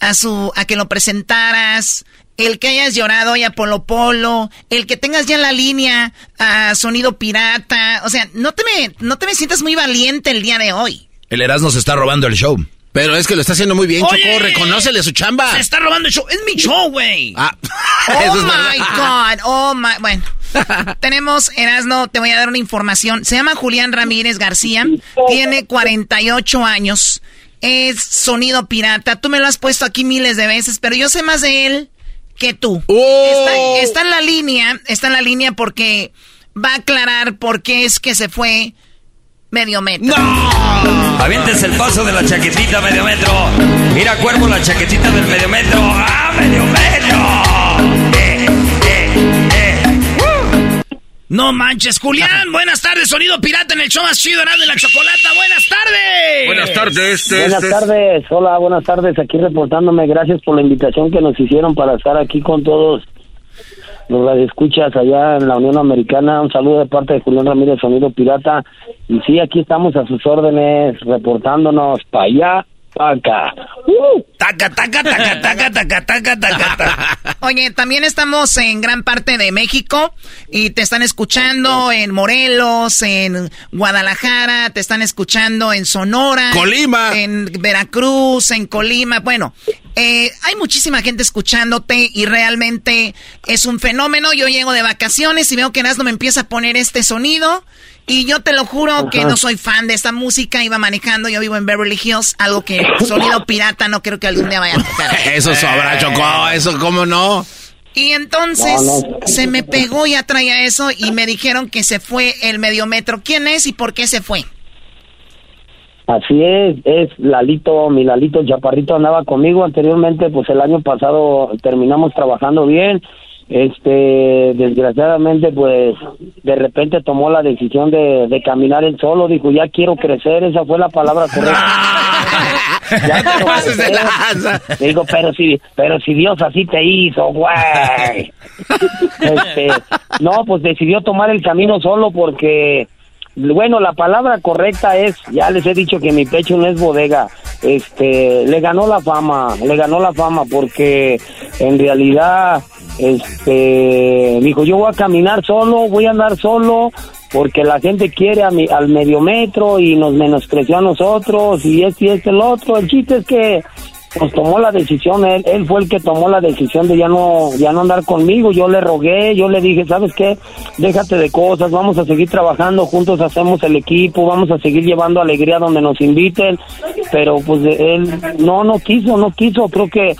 a su, a que lo presentaras, el que hayas llorado hoy a Polo Polo, el que tengas ya en la línea a Sonido Pirata, o sea, no te me, no te me sientas muy valiente el día de hoy. El Erasmo se está robando el show. Pero es que lo está haciendo muy bien, Choco. Reconócele su chamba. Se está robando el show. Es mi show, güey. Ah. [LAUGHS] oh my God. Oh my. Bueno. [LAUGHS] Tenemos, Erasno, te voy a dar una información. Se llama Julián Ramírez García, tiene 48 años, es sonido pirata. Tú me lo has puesto aquí miles de veces, pero yo sé más de él que tú. ¡Oh! Está, en la línea, está en la línea porque va a aclarar por qué es que se fue medio metro. ¡No! Avientes el paso de la chaquetita medio metro. Mira, cuervo, la chaquetita del medio metro. ¡Ah, medio metro! Eh, eh, eh. No manches, Julián. [LAUGHS] Buenas tardes, sonido pirata en el show más chido de la chocolata. Buenas tardes. Buenas tardes. Este, buenas este. tardes. Hola, buenas tardes. Aquí reportándome. Gracias por la invitación que nos hicieron para estar aquí con todos los escuchas allá en la Unión Americana. Un saludo de parte de Julián Ramírez, Sonido Pirata. Y sí, aquí estamos a sus órdenes, reportándonos para allá, ¡Uh! Taca, taca, [LAUGHS] taca, taca, taca, taca, taca, Oye, también estamos en gran parte de México y te están escuchando en Morelos, en Guadalajara, te están escuchando en Sonora, Colima, en Veracruz, en Colima. Bueno, eh, hay muchísima gente escuchándote y realmente es un fenómeno. Yo llego de vacaciones y veo que Erasmo me empieza a poner este sonido. Y yo te lo juro que no soy fan de esta música. Iba manejando, yo vivo en Beverly Hills, algo que [LAUGHS] sonido pirata no creo que algún día vaya a tocar. [LAUGHS] Eso sobra, Chocó, eso cómo no. Y entonces se me pegó, ya traía eso y me dijeron que se fue el mediometro. ¿Quién es y por qué se fue? Así es, es Lalito, mi Lalito Chaparrito andaba conmigo anteriormente, pues el año pasado terminamos trabajando bien, este, desgraciadamente pues de repente tomó la decisión de, de caminar él solo, dijo ya quiero crecer, esa fue la palabra correcta. [LAUGHS] ya. Digo, pero si, pero si Dios así te hizo, güey. Este, no, pues decidió tomar el camino solo porque bueno, la palabra correcta es, ya les he dicho que mi pecho no es bodega. Este, le ganó la fama, le ganó la fama porque en realidad, este, dijo, yo voy a caminar solo, voy a andar solo porque la gente quiere a mi, al medio metro y nos menospreció a nosotros y este y este el otro. El chiste es que pues tomó la decisión, él, él fue el que tomó la decisión de ya no, ya no andar conmigo, yo le rogué, yo le dije, ¿sabes qué? Déjate de cosas, vamos a seguir trabajando, juntos hacemos el equipo, vamos a seguir llevando alegría donde nos inviten, pero pues él no, no quiso, no quiso, creo que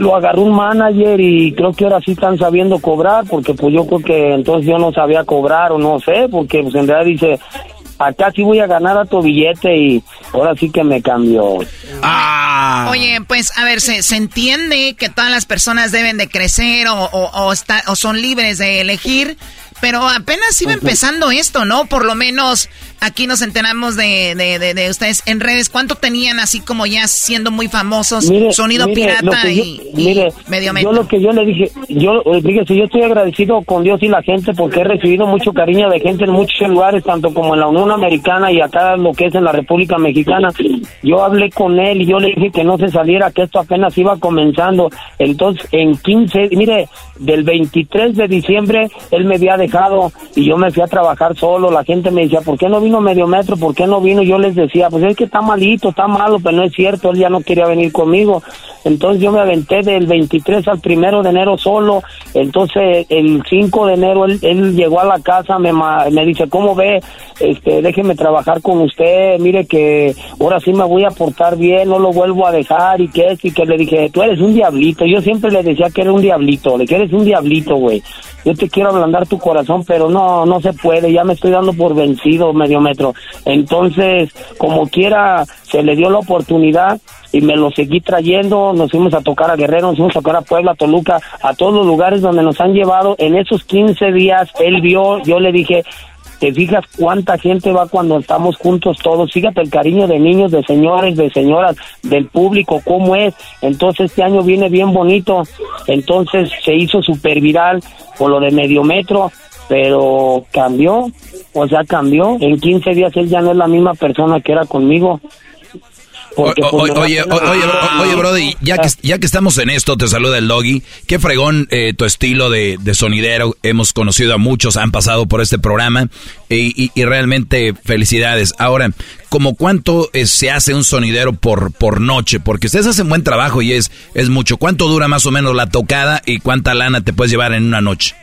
lo agarró un manager y creo que ahora sí están sabiendo cobrar, porque pues yo creo que entonces yo no sabía cobrar o no sé, porque pues en realidad dice, acá sí voy a ganar a tu billete y ahora sí que me cambió. Ah. Oye, pues a ver, se, se entiende que todas las personas deben de crecer o, o, o, o son libres de elegir, pero apenas iba empezando esto, ¿no? Por lo menos aquí nos enteramos de, de, de, ustedes en redes. ¿Cuánto tenían así como ya siendo muy famosos? sonido pirata y, mire, medio Yo lo que yo le dije, yo, fíjese, yo estoy agradecido con Dios y la gente porque he recibido mucho cariño de gente en muchos lugares, tanto como en la Unión Americana y acá lo que es en la República Mexicana. Yo hablé con él y yo le dije que no se saliera, que esto apenas iba comenzando. Entonces, en 15, mire, del 23 de diciembre, él me había dejado y yo me fui a trabajar solo. La gente me decía, ¿por qué no vino medio metro? ¿Por qué no vino? Yo les decía, pues es que está malito, está malo, pero no es cierto, él ya no quería venir conmigo. Entonces yo me aventé del 23 al primero de enero solo. Entonces el 5 de enero él, él llegó a la casa, me, me dice, ¿cómo ve? Este, déjeme trabajar con usted, mire que ahora sí me voy a portar bien, no lo vuelvo a dejar y que es, y que le dije, tú eres un diablito. Yo siempre le decía que era un diablito, le que eres un diablito, güey. Yo te quiero ablandar tu corazón, pero no, no se puede, ya me estoy dando por vencido medio metro. Entonces, como quiera, se le dio la oportunidad y me lo seguí trayendo, nos fuimos a tocar a Guerrero, nos fuimos a tocar a Puebla, Toluca, a todos los lugares donde nos han llevado. En esos 15 días, él vio, yo le dije, te fijas cuánta gente va cuando estamos juntos todos, fíjate el cariño de niños, de señores, de señoras, del público, cómo es. Entonces este año viene bien bonito, entonces se hizo super viral por lo de medio metro, pero cambió, o sea, cambió. En 15 días él ya no es la misma persona que era conmigo. Porque, pues, oye, oye, oye, oye, Brody, ya que, ya que estamos en esto, te saluda el Doggy. Qué fregón eh, tu estilo de, de, sonidero. Hemos conocido a muchos, han pasado por este programa y, y, y realmente felicidades. Ahora, ¿como cuánto eh, se hace un sonidero por, por noche? Porque ustedes hacen buen trabajo y es, es mucho. ¿Cuánto dura más o menos la tocada y cuánta lana te puedes llevar en una noche?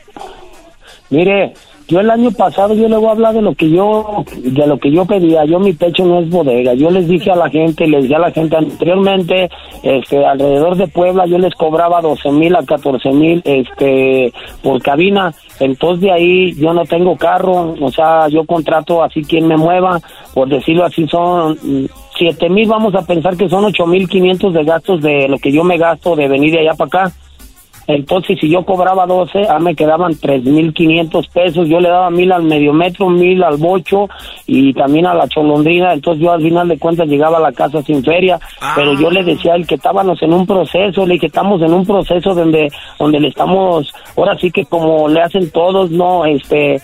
Mire, yo el año pasado yo le voy a hablar de lo que yo de lo que yo pedía. Yo mi pecho no es bodega. Yo les dije a la gente, les dije a la gente anteriormente, este, alrededor de Puebla yo les cobraba 12 mil a 14 mil, este, por cabina. Entonces de ahí yo no tengo carro, o sea, yo contrato así quien me mueva, por decirlo así son siete mil, vamos a pensar que son ocho mil quinientos de gastos de lo que yo me gasto de venir de allá para acá. Entonces, si yo cobraba 12, a me quedaban 3.500 pesos. Yo le daba mil al medio metro, mil al bocho y también a la cholondrina. Entonces, yo al final de cuentas llegaba a la casa sin feria. Pero yo le decía a él que estábamos en un proceso, le dije que estamos en un proceso donde, donde le estamos, ahora sí que como le hacen todos, ¿no? Este,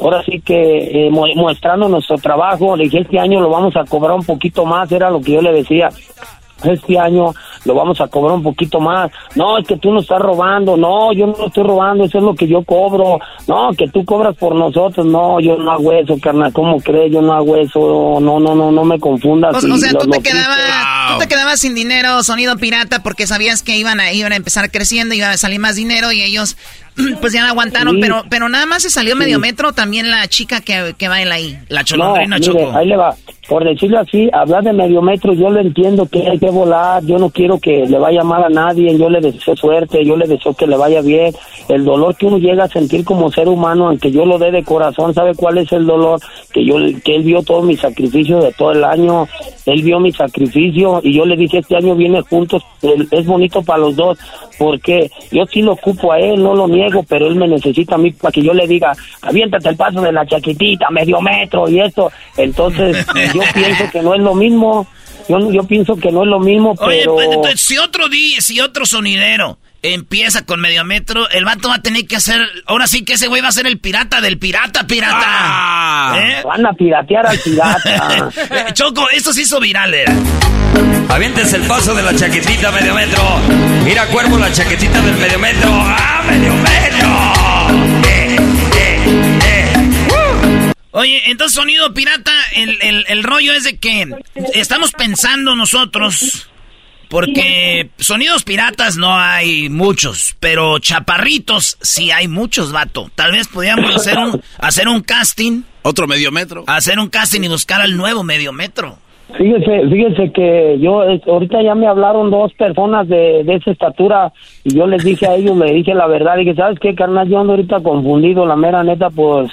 ahora sí que eh, mostrando nuestro trabajo. Le dije, este año lo vamos a cobrar un poquito más, era lo que yo le decía este año lo vamos a cobrar un poquito más. No, es que tú no estás robando. No, yo no estoy robando, eso es lo que yo cobro. No, que tú cobras por nosotros. No, yo no hago eso, carnal. ¿Cómo crees? Yo no hago eso. No, no, no, no me confundas. O, sea, tú te, quedabas, tú te quedabas sin dinero, sonido pirata, porque sabías que iban a, iban a empezar creciendo, iba a salir más dinero y ellos [CLEARS THROAT] pues ya no aguantaron, pero pero nada más se salió medio metro también la chica que, que baila ahí. La cholondrina no, Ahí le va. Por decirlo así, hablar de medio metro, yo lo entiendo que hay que volar, yo no quiero que le vaya mal a nadie, yo le deseo suerte, yo le deseo que le vaya bien. El dolor que uno llega a sentir como ser humano, aunque yo lo dé de corazón, ¿sabe cuál es el dolor? Que yo que él vio todo mi sacrificio de todo el año, él vio mi sacrificio y yo le dije, este año viene juntos, es bonito para los dos, porque yo sí lo ocupo a él, no lo niego pero él me necesita a mí para que yo le diga, aviéntate el paso de la chaquitita, medio metro y esto. Entonces, yo [LAUGHS] pienso que no es lo mismo. Yo, yo pienso que no es lo mismo, pero... Oye, pues, si otro día, si otro sonidero empieza con medio metro, el vato va a tener que hacer, ahora sí que ese güey va a ser el pirata del pirata, pirata. Ah. ¿Eh? Van a piratear al pirata. [LAUGHS] Choco, esto se hizo viral, ¿eh? Avientes el paso de la chaquetita medio metro. Mira, cuervo, la chaquetita del medio metro. ¡Ah, medio metro! Eh, eh, eh. Oye, entonces sonido pirata, el, el rollo es de que estamos pensando nosotros porque sonidos piratas no hay muchos, pero chaparritos sí hay muchos, vato. Tal vez podríamos hacer un, hacer un casting. Otro medio metro. Hacer un casting y buscar al nuevo medio metro. Fíjese, fíjese que yo ahorita ya me hablaron dos personas de, de esa estatura y yo les dije a ellos, le dije la verdad, dije, ¿sabes qué, carnal? Yo ando ahorita confundido, la mera neta, pues,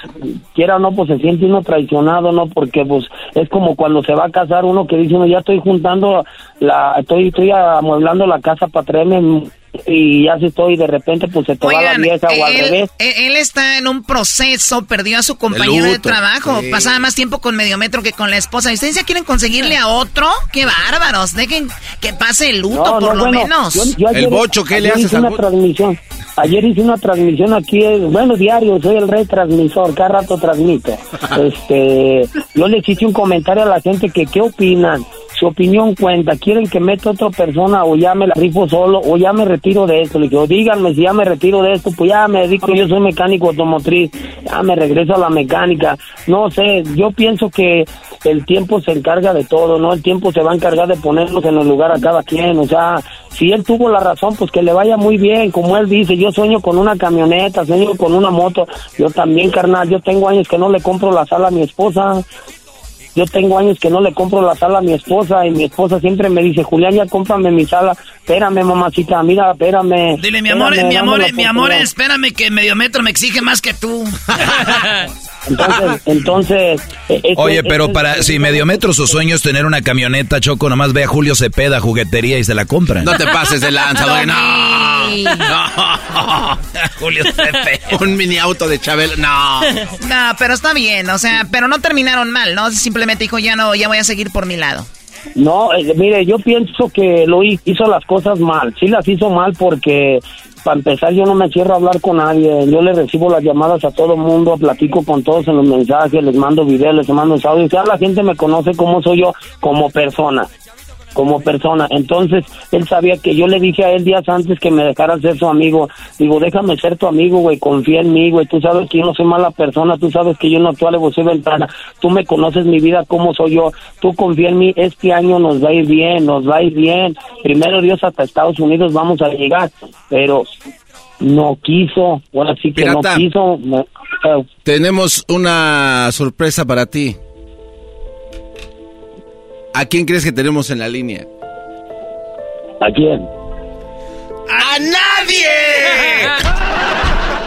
quiera o no, pues se siente uno traicionado, ¿no? Porque, pues, es como cuando se va a casar uno que dice uno, ya estoy juntando la, estoy, estoy amueblando la casa para traerme y ya se estoy de repente pues se te va la vieja o al revés. Él está en un proceso, perdió a su compañero de, trabajo, pasaba más tiempo con Mediometro que con la esposa. ¿Y ustedes ya quieren conseguirle a otro? ¡Qué bárbaros! Dejen que pase el luto por lo menos. el bocho, ¿qué le haces una transmisión. Ayer hice una transmisión aquí, bueno, diario, soy el rey transmisor, cada rato transmito. [LAUGHS] este, yo les hice un comentario a la gente que qué opinan su opinión cuenta, quieren que meta otra persona o ya me la rifo solo o ya me retiro de esto. Le digo, díganme si ya me retiro de esto, pues ya me dedico, yo soy mecánico automotriz, ya me regreso a la mecánica. No sé, yo pienso que el tiempo se encarga de todo, ¿no? El tiempo se va a encargar de ponernos en el lugar a cada quien, o sea, si él tuvo la razón, pues que le vaya muy bien, como él dice, yo sueño con una camioneta, sueño con una moto, yo también, carnal, yo tengo años que no le compro la sala a mi esposa, yo tengo años que no le compro la sala a mi esposa y mi esposa siempre me dice, Julián, ya cómprame mi sala. Espérame, mamacita, mira, espérame. Dile, mi amor, mi amor, mi amor, espérame que medio metro me exige más que tú. [LAUGHS] [LAUGHS] Entonces, [LAUGHS] entonces... E-, este, Oye, pero este para si medio metro su sueño es tener una camioneta, Choco, nomás ve a Julio Cepeda, juguetería y se la compra. No te pases de lanza, güey, no. no. [LAUGHS] Julio Cepeda. Un mini auto de Chabel, no. [LAUGHS] No, pero está bien, o sea, pero no terminaron mal, ¿no? Simplemente dijo, ya no, ya voy a seguir por mi lado. No, eh, mire, yo pienso que lo hizo las cosas mal. Sí las hizo mal porque para empezar, yo no me cierro a hablar con nadie. Yo le recibo las llamadas a todo mundo, platico con todos en los mensajes, les mando videos, les mando audios. Ya la gente me conoce cómo soy yo como persona como persona. Entonces, él sabía que yo le dije a él días antes que me dejara ser su amigo. Digo, déjame ser tu amigo, güey, confía en mí, güey. Tú sabes que yo no soy mala persona, tú sabes que yo no actúo soy ventana. Tú me conoces mi vida, cómo soy yo. Tú confía en mí, este año nos va a ir bien, nos va a ir bien. Primero Dios, hasta Estados Unidos vamos a llegar. Pero no quiso, ahora sí que no quiso. Tenemos una sorpresa para ti. ¿A quién crees que tenemos en la línea? ¿A quién? ¡A nadie!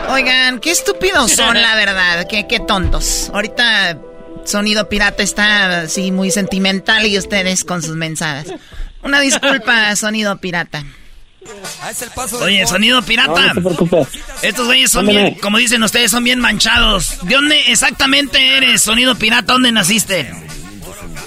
[LAUGHS] Oigan, qué estúpidos son, la verdad. Qué, qué tontos. Ahorita Sonido Pirata está así muy sentimental y ustedes con sus mensajes. Una disculpa, [LAUGHS] Sonido Pirata. Oye, sonido pirata. Estos güeyes son bien, como dicen ustedes, son bien manchados. ¿De dónde exactamente eres, sonido pirata? ¿Dónde naciste?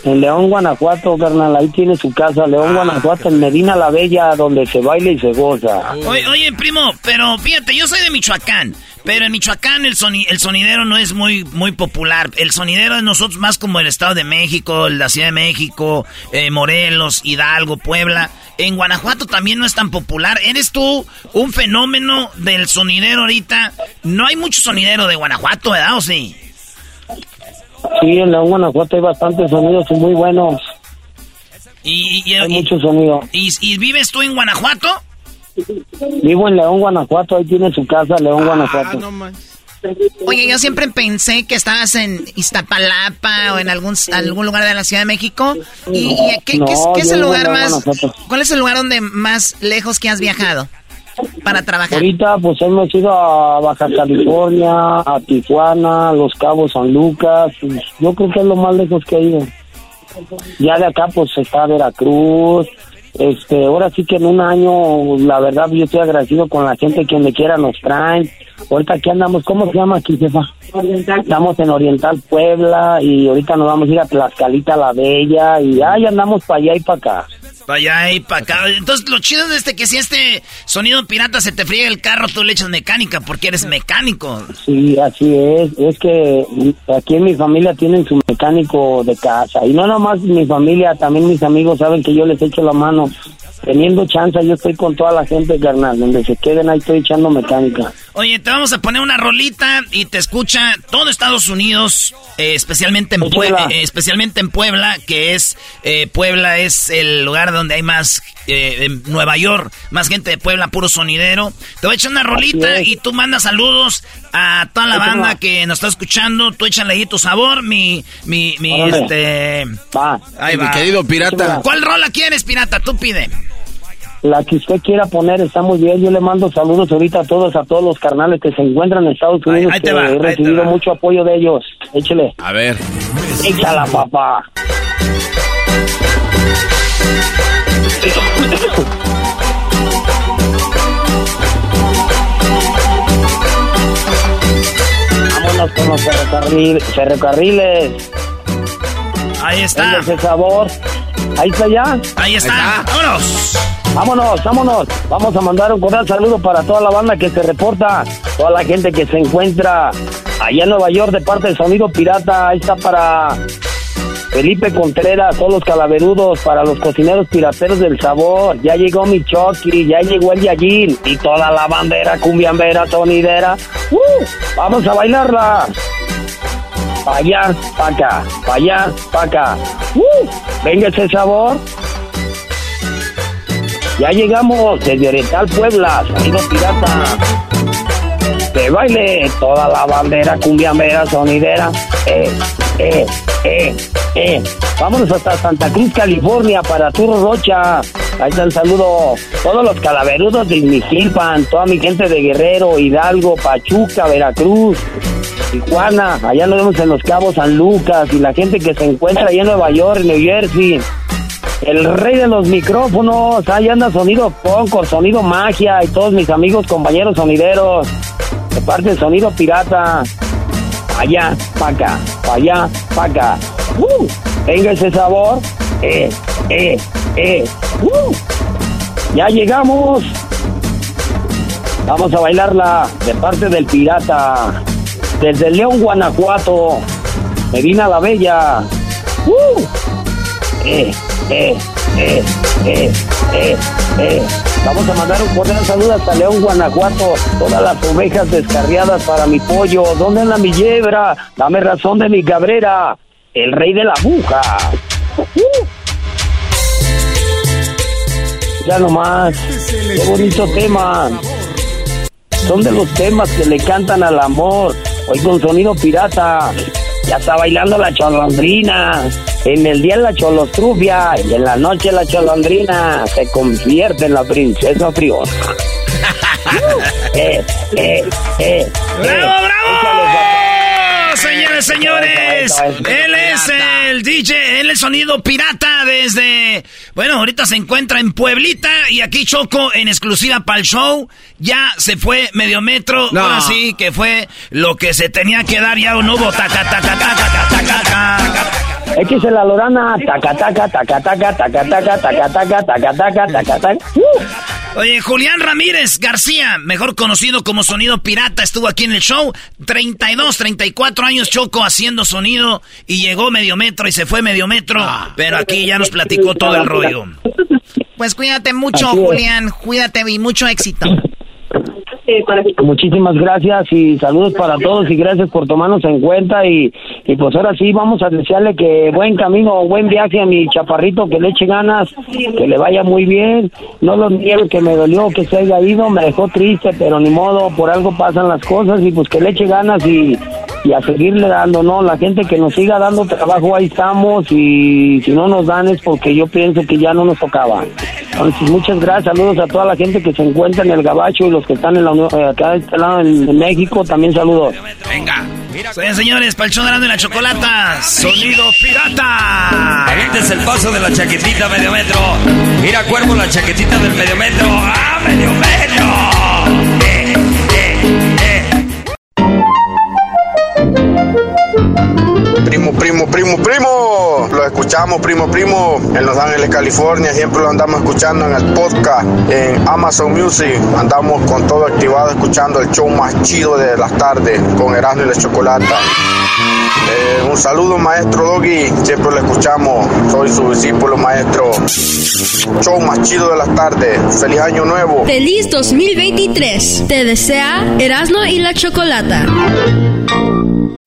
En León, Guanajuato, carnal, ahí tiene su casa, León, ah, Guanajuato, en Medina la Bella, donde se baila y se goza. Oye, oye, primo, pero fíjate, yo soy de Michoacán, pero en Michoacán el, el sonidero no es muy, muy popular. El sonidero de nosotros más como el Estado de México, la Ciudad de México, eh, Morelos, Hidalgo, Puebla. En Guanajuato también no es tan popular. ¿Eres tú un fenómeno del sonidero ahorita? No hay mucho sonidero de Guanajuato, ¿verdad? ¿O sí? Sí, en León, Guanajuato hay bastantes sonidos muy buenos. Y, hay mucho sonido. Y, vives tú en Guanajuato? Vivo en León, Guanajuato. Ahí tiene su casa, León, ah, Guanajuato. Oye, yo siempre pensé que estabas en Iztapalapa o en algún algún lugar de la Ciudad de México. ¿Y, ¿qué, es, el lugar más? ¿Cuál es el lugar donde más lejos que has viajado? Para trabajar? Ahorita pues hemos ido a Baja California, a Tijuana, Los Cabos, San Lucas. Pues, yo creo que es lo más lejos que he ido. Ya de acá pues está Veracruz. Este, ahora sí que en un año, la verdad, yo estoy agradecido con la gente que me quiera nos traen. Ahorita aquí andamos, ¿cómo se llama aquí, jefa? Oriental. Estamos en Oriental Puebla y ahorita nos vamos a ir a Tlaxcalita la Bella y ahí andamos para allá y para acá. Para allá y para acá. Entonces, lo chido es este que si este sonido pirata se te friega el carro, tú le echas mecánica porque eres mecánico. Sí, así es. Es que aquí en mi familia tienen su mecánico de casa. Y no nomás mi familia, también mis amigos saben que yo les echo la mano teniendo chance, yo estoy con toda la gente, carnal. Donde se queden, ahí estoy echando mecánica. Oye, te vamos a poner una rolita y te escucha todo Estados Unidos, eh, especialmente, en Puebla. Eh, especialmente en Puebla, que es, eh, Puebla es el lugar donde hay más, en Nueva York, más gente de Puebla, puro sonidero. Te voy a echar una rolita y tú mandas saludos a toda la banda que nos está escuchando. Tú échale ahí tu sabor, mi, mi, mi, este... Ahí va. Mi querido pirata. ¿Cuál rola quieres, pirata? Tú pide. La que usted quiera poner está muy bien. Yo le mando saludos ahorita a todos, a todos los carnales que se encuentran en Estados Unidos. que he recibido mucho apoyo de ellos. Échele. A ver. Échala, papá. Vámonos con los ferrocarriles. Ahí está. Ese sabor. Ahí está ya. Ahí está. Vámonos. Vámonos, vámonos. Vamos a mandar un cordial saludo para toda la banda que se reporta, toda la gente que se encuentra allá en Nueva York de parte del Sonido Pirata. Ahí está para Felipe Contreras, todos los calaverudos, para los cocineros pirateros del sabor. Ya llegó mi Chucky, ya llegó el Yajin y toda la bandera cumbiambera, sonidera. ¡Uh! Vamos a bailarla. Pa' allá, pa' acá, allá, pa' acá. ¡Uh! Venga ese sabor. Ya llegamos desde Oriental Puebla, sonido pirata. Que baile toda la bandera cumbiamera sonidera. Eh, eh, eh, Vámonos hasta Santa Cruz, California, para Turro Rocha. Ahí está el saludo. Todos los calaverudos de Izmijilpan, toda mi gente de Guerrero, Hidalgo, Pachuca, Veracruz, Tijuana. Allá nos vemos en Los Cabos, San Lucas. Y la gente que se encuentra allá en Nueva York, New Jersey el rey de los micrófonos, ahí anda sonido Concord, sonido magia y todos mis amigos, compañeros sonideros, de parte sonido pirata, allá, pa' acá, pa' allá, pa' acá. Uh, venga ese sabor, eh, eh, eh, uh, ya llegamos. Vamos a bailarla de parte del pirata, desde León, Guanajuato, Medina la Bella. Uh, eh, eh, eh, eh, eh, eh. Vamos a mandar un cordial saludo hasta León, Guanajuato. Todas las ovejas descarriadas para mi pollo. ¿Dónde anda mi yebra? Dame razón de mi cabrera. El rey de la aguja. Uh. Ya nomás. Qué bonito tema. son de los temas que le cantan al amor. Hoy con sonido pirata. Ya está bailando la cholondrina. En el día la cholostrufia y en la noche la cholondrina se convierte en la princesa friona. [LAUGHS] eh, eh, eh, ¡Bravo, bravo! Señores, señores, él es el DJ, él es sonido pirata desde, bueno, ahorita se encuentra en Pueblita y aquí Choco en exclusiva para el show. Ya se fue medio metro, no. ahora sí que fue lo que se tenía que dar, ya no hubo taca, taca, taca, taca, taca, taca. X la Lorana, taca, taca, taca, taca, taca, taca, taca, taca, taca, taca, taca, taca. Oye, Julián Ramírez García, mejor conocido como Sonido Pirata, estuvo aquí en el show. 32, 34 años Choco haciendo sonido y llegó medio metro y se fue medio metro. Pero aquí ya nos platicó todo el rollo. Pues cuídate mucho, Julián. Cuídate y mucho éxito. Muchísimas gracias y saludos para todos y gracias por tomarnos en cuenta y, y pues ahora sí vamos a desearle que buen camino, buen viaje a mi chaparrito, que le eche ganas, que le vaya muy bien. No lo niego que me dolió que se haya ido, me dejó triste, pero ni modo, por algo pasan las cosas y pues que le eche ganas y, y a seguirle dando, ¿no? La gente que nos siga dando trabajo, ahí estamos y si no nos dan es porque yo pienso que ya no nos tocaba. Entonces, muchas gracias, saludos a toda la gente que se encuentra en el Gabacho y los que están en la eh, acá de este lado en, México, también saludos. Venga. Soy señores, Palchón grande de la chocolata, sonido pirata. es el paso de la chaquetita medio metro. Mira, cuervo, la chaquetita del medio metro. ¡Ah, medio metro! Primo, primo, primo, primo. Lo escuchamos, primo, primo, en Los Ángeles, California. Siempre lo andamos escuchando en el podcast, en Amazon Music. Andamos con todo activado escuchando el show más chido de las tardes con Erasmo y la Chocolata. Eh, un saludo, maestro Doggy. Siempre lo escuchamos. Soy su discípulo, maestro. Show más chido de las tardes. Feliz año nuevo. Feliz 2023. Te desea Erasmo y la Chocolata.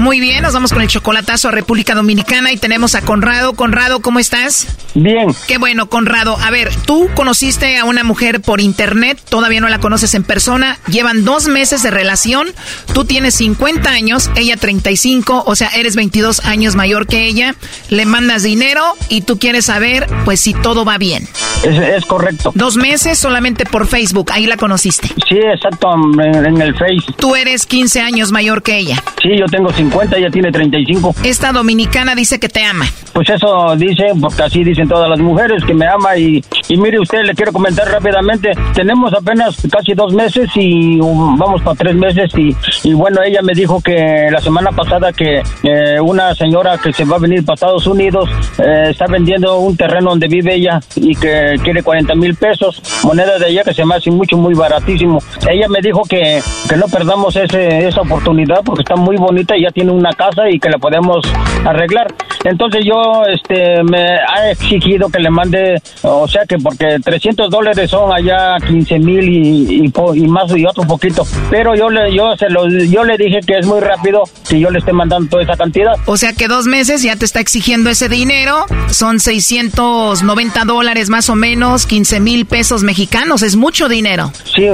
Muy bien, nos vamos con el chocolatazo a República Dominicana y tenemos a Conrado. Conrado, ¿cómo estás? Bien. Qué bueno, Conrado. A ver, tú conociste a una mujer por internet, todavía no la conoces en persona, llevan dos meses de relación, tú tienes 50 años, ella 35, o sea, eres 22 años mayor que ella, le mandas dinero y tú quieres saber, pues, si todo va bien. Es, es correcto. Dos meses solamente por Facebook, ahí la conociste. Sí, exacto, en, en el Face. Tú eres 15 años mayor que ella. Sí, yo tengo 50, ella tiene 35. Esta dominicana dice que te ama. Pues eso dicen, porque así dicen todas las mujeres, que me ama. Y, y mire usted, le quiero comentar rápidamente, tenemos apenas casi dos meses y um, vamos para tres meses. Y, y bueno, ella me dijo que la semana pasada que eh, una señora que se va a venir para Estados Unidos eh, está vendiendo un terreno donde vive ella y que quiere 40 mil pesos, moneda de ella que se me hace mucho, muy baratísimo. Ella me dijo que, que no perdamos ese, esa oportunidad porque está muy bonita y ya tiene una casa y que la podemos arreglar. Entonces yo este me ha exigido que le mande, o sea que porque 300 dólares son allá 15 mil y, y, po- y más y otro poquito. Pero yo le, yo se lo, yo le dije que es muy rápido si yo le esté mandando toda esa cantidad. O sea que dos meses ya te está exigiendo ese dinero. Son 690 dólares más o menos, 15 mil pesos mexicanos. Es mucho dinero. Sí,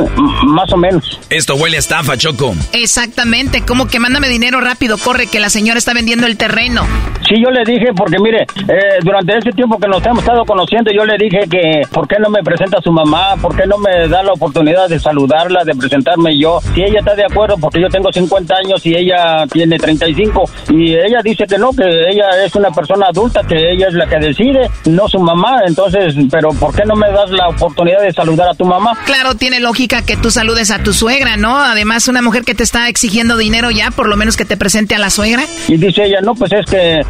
más o menos. Esto huele a estafa, Choco. Exactamente. Como que mándame dinero rápido, corre, que la señora está vendiendo el terreno. Sí, yo le le dije, porque mire, eh, durante ese tiempo que nos hemos estado conociendo, yo le dije que, ¿por qué no me presenta a su mamá? ¿Por qué no me da la oportunidad de saludarla, de presentarme yo? Si ella está de acuerdo, porque yo tengo 50 años y ella tiene 35, y ella dice que no, que ella es una persona adulta, que ella es la que decide, no su mamá. Entonces, pero ¿por qué no me das la oportunidad de saludar a tu mamá? Claro, tiene lógica que tú saludes a tu suegra, ¿no? Además, una mujer que te está exigiendo dinero ya, por lo menos que te presente a la suegra. Y dice ella, no, pues es que...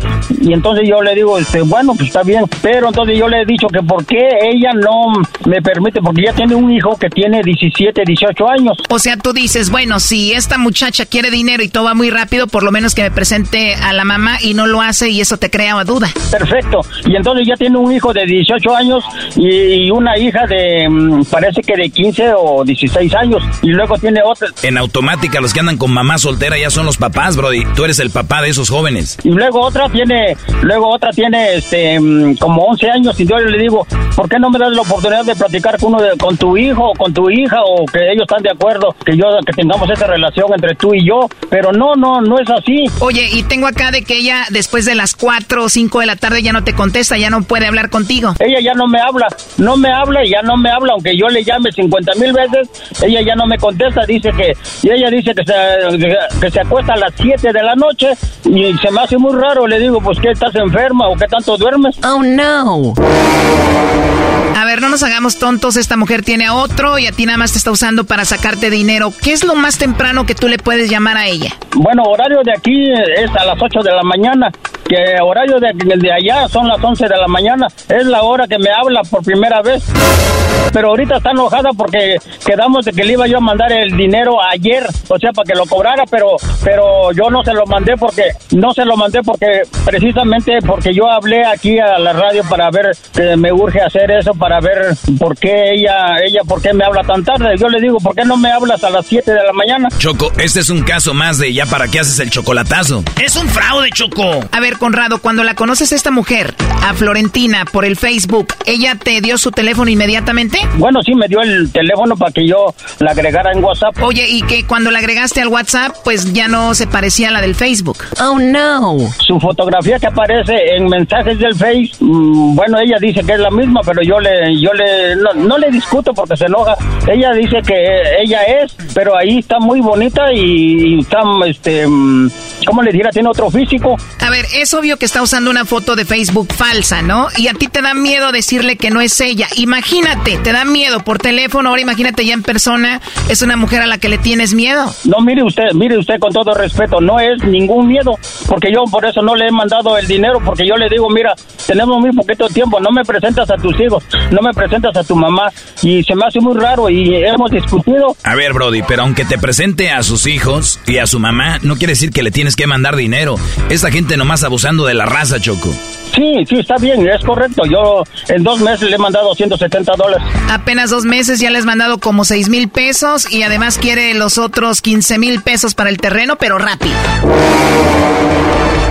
Y entonces yo le digo, este, bueno, pues está bien. Pero entonces yo le he dicho que por qué ella no me permite, porque ella tiene un hijo que tiene 17, 18 años. O sea, tú dices, bueno, si esta muchacha quiere dinero y todo va muy rápido, por lo menos que me presente a la mamá y no lo hace y eso te crea duda. Perfecto. Y entonces ya tiene un hijo de 18 años y una hija de, mm, parece que de 15 o 16 años. Y luego tiene otra. En automática, los que andan con mamá soltera ya son los papás, Brody. Tú eres el papá de esos jóvenes. Y luego otra tiene, luego otra tiene, este, mm, como 11 años. Y yo le digo, ¿por qué no me das la oportunidad de platicar con uno de, con tu hijo o con tu hija o que ellos están de acuerdo que yo, que tengamos esa relación entre tú y yo? Pero no, no, no es así. Oye, y tengo acá de que ella después de las 4 o 5 de la tarde ya no te contesta, ya no puede hablar contigo. Ella ya no me habla, no me habla y ya no me habla, aunque yo le llame 50 mil veces, ella ya no me contesta, dice que, y ella dice que se, que se acuesta a las 7 de la noche y se me hace muy raro, le digo, pues que estás enferma o qué tanto duermes. Oh no. A ver, no nos hagamos tontos, esta mujer tiene a otro y a ti nada más te está usando para sacarte dinero. ¿Qué es lo más temprano que tú le puedes llamar a ella? Bueno, horario de aquí es a las 8 de la mañana, que horario de, de allá son las 11 de la mañana, es la hora que me habla por primera vez. Pero ahorita está enojada porque quedamos de que le iba yo a mandar el dinero ayer, o sea, para que lo cobrara, pero pero yo no se lo mandé porque no se lo mandé porque precisamente porque yo hablé aquí a la radio para ver que me urge hacer eso para ver por qué ella ella por qué me habla tan tarde. Yo le digo, "¿Por qué no me hablas a las 7 de la mañana?" Choco, este es un caso más de ya para qué haces el chocolatazo. Es un fraude, Choco. A ver, Conrado, cuando la conoces a esta mujer, a Florentina por el Facebook, ¿ella te dio su teléfono inmediatamente? Bueno, sí, me dio el teléfono para que yo la agregara en WhatsApp. Oye, y que cuando la agregaste al WhatsApp, pues ya no se parecía la del Facebook. Oh, no. Su fotografía que aparece en mensajes del Face, mm, bueno, ella dice que es la misma, pero yo le, yo le, no, le discuto porque se enoja. Ella dice que ella es, pero ahí está muy bonita y, está, este, mm, ¿cómo le diría? Tiene otro físico. A ver, es obvio que está usando una foto de Facebook falsa, ¿no? Y a ti te da miedo decirle que no es ella. Imagínate, te da miedo por teléfono, ahora imagínate ya en persona, es una mujer a la que le tienes miedo. No, mire usted, mire usted con todo respeto, no es ningún miedo, porque yo por eso no le he mandado el dinero, porque yo le digo, mira, tenemos muy poquito tiempo, no me presentas a tus hijos, no me presentas a tu mamá, y se me hace muy raro y hemos discutido. A ver, Brody, pero aunque te presente a sus hijos y a su mamá, no quiere decir que le tienes que mandar dinero. Esta gente nomás abusando de la raza, Choco. Sí, sí, está bien, es correcto. Yo en dos meses le he mandado 170 dólares. Apenas dos meses ya le has mandado como 6 mil pesos y además quiere los otros 15 mil pesos para el terreno, pero rápido.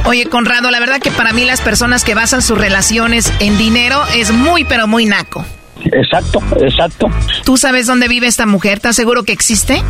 Oye, Conrado, la verdad que para mí las personas que basan sus relaciones en dinero es muy, pero muy naco. Exacto, exacto. ¿Tú sabes dónde vive esta mujer? ¿Estás seguro que existe?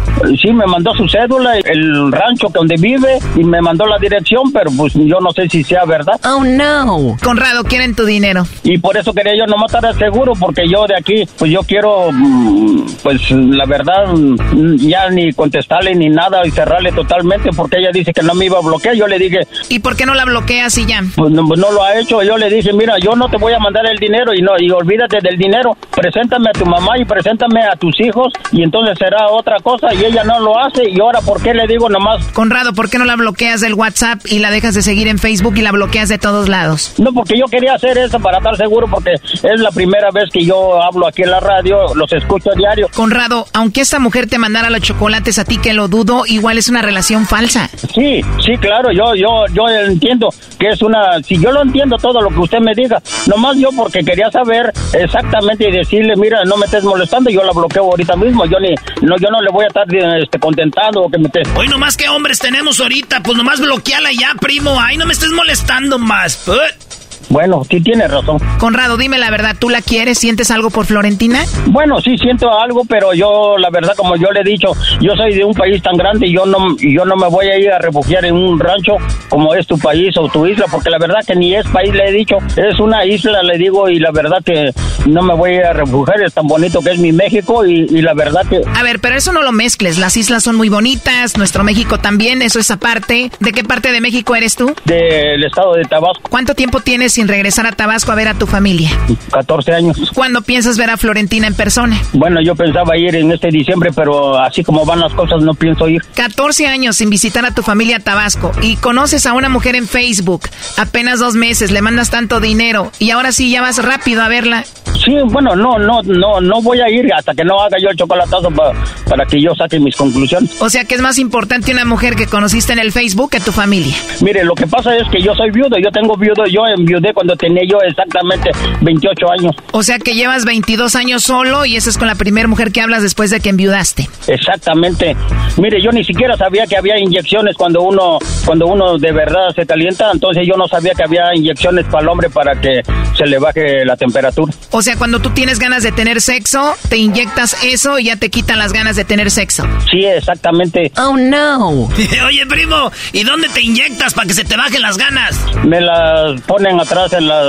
Sí, me mandó su cédula, el rancho donde vive y me mandó la dirección, pero pues yo no sé si sea verdad. Oh, no. Conrado, quieren tu dinero. Y por eso quería yo no estar seguro, porque yo de aquí, pues yo quiero, mm, pues la verdad, mm, ya ni contestarle ni nada y cerrarle totalmente, porque ella dice que no me iba a bloquear. Yo le dije... ¿Y por qué no la bloqueas y ya? Pues no, pues, no lo ha hecho. Yo le dije, mira, yo no te voy a mandar el dinero y no, y olvídate del dinero preséntame a tu mamá y preséntame a tus hijos y entonces será otra cosa y ella no lo hace y ahora ¿por qué le digo nomás? Conrado, ¿por qué no la bloqueas del WhatsApp y la dejas de seguir en Facebook y la bloqueas de todos lados? No, porque yo quería hacer eso para estar seguro porque es la primera vez que yo hablo aquí en la radio, los escucho a diario. Conrado, aunque esta mujer te mandara los chocolates a ti que lo dudo, igual es una relación falsa. Sí, sí, claro, yo yo yo entiendo que es una si yo lo entiendo todo lo que usted me diga, nomás yo porque quería saber exactamente y decirle, mira, no me estés molestando, yo la bloqueo ahorita mismo, yo ni, no, yo no le voy a estar este, contentando o que me estés... Hoy nomás que hombres tenemos ahorita, pues nomás bloqueala ya, primo, ay, no me estés molestando más. Bueno, sí tienes razón. Conrado, dime la verdad, ¿tú la quieres? ¿Sientes algo por Florentina? Bueno, sí siento algo, pero yo, la verdad, como yo le he dicho, yo soy de un país tan grande y yo no, yo no me voy a ir a refugiar en un rancho como es tu país o tu isla, porque la verdad que ni es país, le he dicho, es una isla, le digo, y la verdad que no me voy a ir a refugiar, es tan bonito que es mi México y, y la verdad que... A ver, pero eso no lo mezcles, las islas son muy bonitas, nuestro México también, eso es aparte. ¿De qué parte de México eres tú? Del estado de Tabasco. ¿Cuánto tiempo tienes sin regresar a Tabasco a ver a tu familia? 14 años. ¿Cuándo piensas ver a Florentina en persona? Bueno, yo pensaba ir en este diciembre, pero así como van las cosas no pienso ir. 14 años sin visitar a tu familia a Tabasco y conoces a una mujer en Facebook, apenas dos meses, le mandas tanto dinero y ahora sí ya vas rápido a verla. Sí, bueno, no, no, no, no voy a ir hasta que no haga yo el chocolatazo para que yo saque mis conclusiones. O sea que es más importante una mujer que conociste en el Facebook que tu familia. Mire, lo que pasa es que yo soy viudo, yo tengo viudo, yo enviudé cuando tenía yo exactamente 28 años. O sea que llevas 22 años solo y esa es con la primera mujer que hablas después de que enviudaste. Exactamente. Mire, yo ni siquiera sabía que había inyecciones cuando uno cuando uno de verdad se calienta, entonces yo no sabía que había inyecciones para el hombre para que se le baje la temperatura. O sea, cuando tú tienes ganas de tener sexo, te inyectas eso y ya te quitan las ganas de tener sexo. Sí, exactamente. Oh no. [LAUGHS] Oye, primo, ¿y dónde te inyectas para que se te bajen las ganas? Me las ponen atrás en las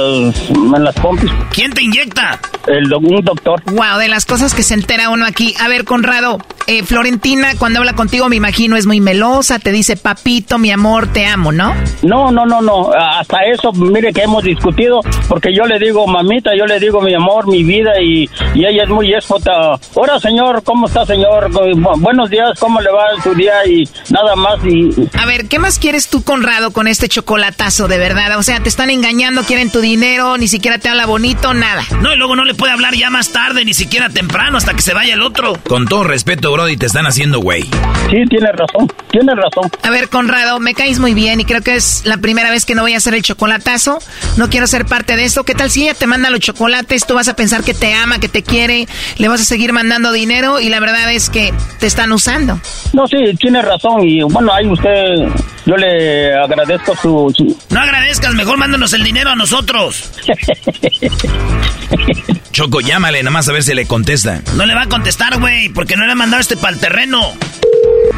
en las pompis. ¿Quién te inyecta? El un doctor. Wow, de las cosas que se entera uno aquí. A ver, Conrado, eh, Florentina cuando habla contigo me imagino es muy melosa, te dice papito, mi amor, te amo, ¿no? No, no, no, no. Hasta eso, mire que hemos discutido, porque yo le digo mamita, yo le digo mi amor, mi vida y, y ella es muy esfota. Hola, señor, ¿cómo está, señor? Buenos días, ¿cómo le va en su día? Y nada más. y A ver, ¿qué más quieres tú, Conrado, con este chocolatazo, de verdad? O sea, te están engañando, quieren tu dinero, ni siquiera te habla bonito, nada. No, y luego no le puede hablar ya más tarde, ni siquiera temprano, hasta que se vaya el otro. Con todo respeto, Brody, te están haciendo güey. Sí, tienes razón, tienes razón. A ver, Conrado, me caes muy bien y creo que es la primera vez que no voy a hacer el chocolatazo. No quiero ser parte de esto. ¿Qué tal si ella te manda los chocolates? Tú vas a pensar que te ama, que te quiere, le vas a seguir mandando dinero y la verdad es que te están usando. No, sí, tiene razón y bueno, ahí usted, yo le agradezco su... No agradezcas, mejor mándanos el dinero a nosotros. [LAUGHS] Choco, llámale nada más a ver si le contesta. No le va a contestar, güey, porque no le ha mandado este para el terreno.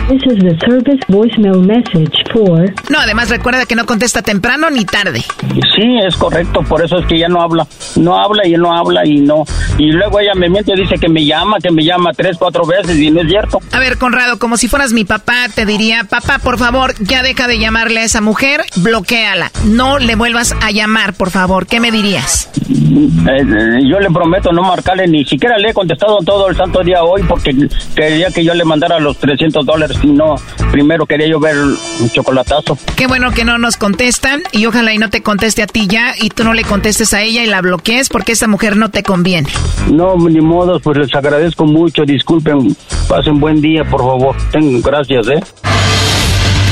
This is the service voicemail message for... No, además recuerda que no contesta temprano ni tarde. Sí, es correcto, por eso es que ella no habla. No habla y no habla y no. Y luego ella me miente, dice que me llama, que me llama tres, cuatro veces y no es cierto. A ver, Conrado, como si fueras mi papá, te diría, papá, por favor, ya deja de llamarle a esa mujer, bloqueala. No le vuelvas a llamar, por favor. ¿Qué me dirías? Eh, yo le prometo no marcarle, ni siquiera le he contestado todo el santo día hoy porque quería que yo le mandara los 300 dólares y no, primero quería yo ver un chocolatazo. Qué bueno que no nos contestan y ojalá y no te conteste a ti ya y tú no le contestes a ella y la bloquees porque esa mujer no te conviene. No, ni modo, pues les agradezco mucho, disculpen, pasen buen día, por favor. Ten, gracias, ¿eh?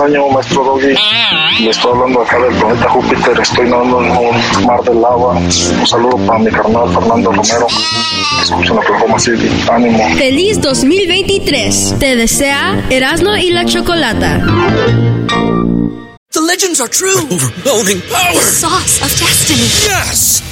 año, maestro Doggy. Le estoy hablando acá del planeta Júpiter. Estoy nadando en un mar del lava. Un saludo para mi carnal Fernando Romero. Escuchen Oklahoma City. Ánimo. Feliz 2023. Te desea Erasno y la Chocolata. The legends are true. Overwhelming power! The sauce of destiny. Yes!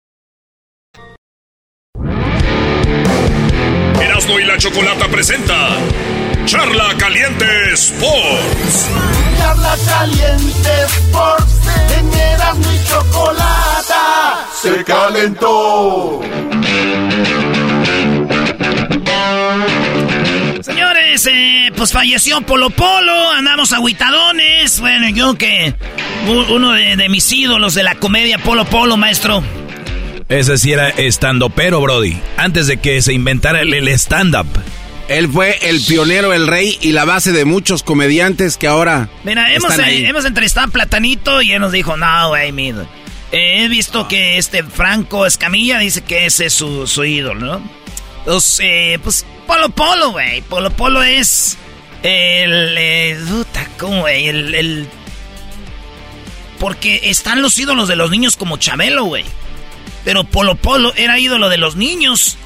Erasmo y la Chocolata presenta Charla Caliente Sports. Charla Caliente Sports. En Erasmo y Chocolata. Se calentó. Señores, pues falleció Polo Polo, andamos aguitadones. Bueno, yo que uno de, mis ídolos de la comedia Polo Polo, maestro. Ese sí era estando pero, Brody. Antes de que se inventara el, stand-up. Él fue el pionero, el rey y la base de muchos comediantes que ahora. Mira, hemos, eh, hemos entrevistado a Platanito y él nos dijo, no, güey, mira. he visto que este Franco Escamilla dice que ese es su, su ídolo, ¿no? Entonces, eh, pues Polo Polo, güey. Polo Polo es el... Eh, ¿Cómo, güey? El, el... Porque están los ídolos de los niños como Chabelo, güey. Pero Polo Polo era ídolo de los niños.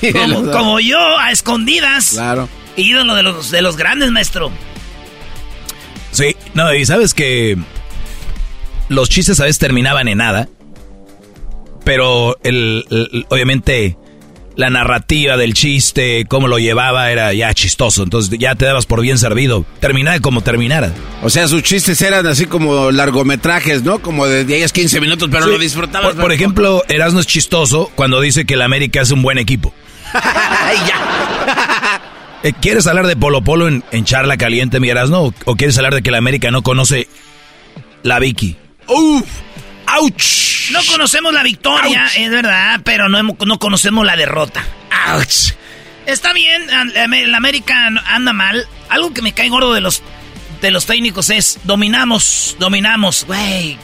[LAUGHS] como, yo, a escondidas. Claro. Ídolo de los, de los grandes, maestro. Sí, no, y sabes que los chistes a veces terminaban en nada. Pero el obviamente la narrativa del chiste, cómo lo llevaba, era ya chistoso. Entonces ya te dabas por bien servido. Terminaba como terminara. O sea, sus chistes eran así como largometrajes, ¿no? Como de 10, 15 minutos, pero lo disfrutabas. Por, ejemplo, Erasmo es chistoso cuando dice que el América es un buen equipo. [LAUGHS] [LAUGHS] Eh, ¿Quieres hablar de Polo Polo en, charla caliente, mi Erasmo? ¿O, quieres hablar de que el América no conoce la Vicky? ¡Uf! ¡Auch! No conocemos la victoria, es verdad, pero no, no conocemos la derrota. ¡Auch! Está bien, el América anda mal. Algo que me cae gordo de los, de los técnicos es dominamos, dominamos, güey.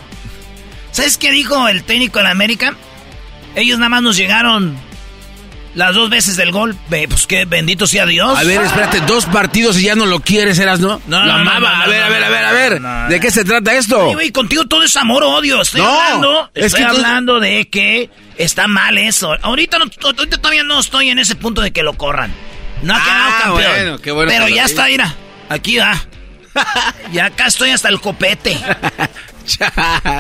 ¿Sabes qué dijo el técnico de la América? Ellos nada más nos llegaron las dos veces del gol, pues que bendito sea Dios. A ver, espérate, dos partidos y ya no lo quieres, ¿eras, no? No, no, amaba. a ver, a ver, a ver, a ver. ¿De qué se trata esto? güey, contigo todo es amor odio. Estoy hablando, estoy hablando de que está mal eso. Ahorita, todavía no estoy en ese punto de que lo corran. No ha quedado ah, campeón. Bueno, qué bueno pero ya está, mira. Aquí va. [LAUGHS] ya acá estoy hasta el copete. [LAUGHS]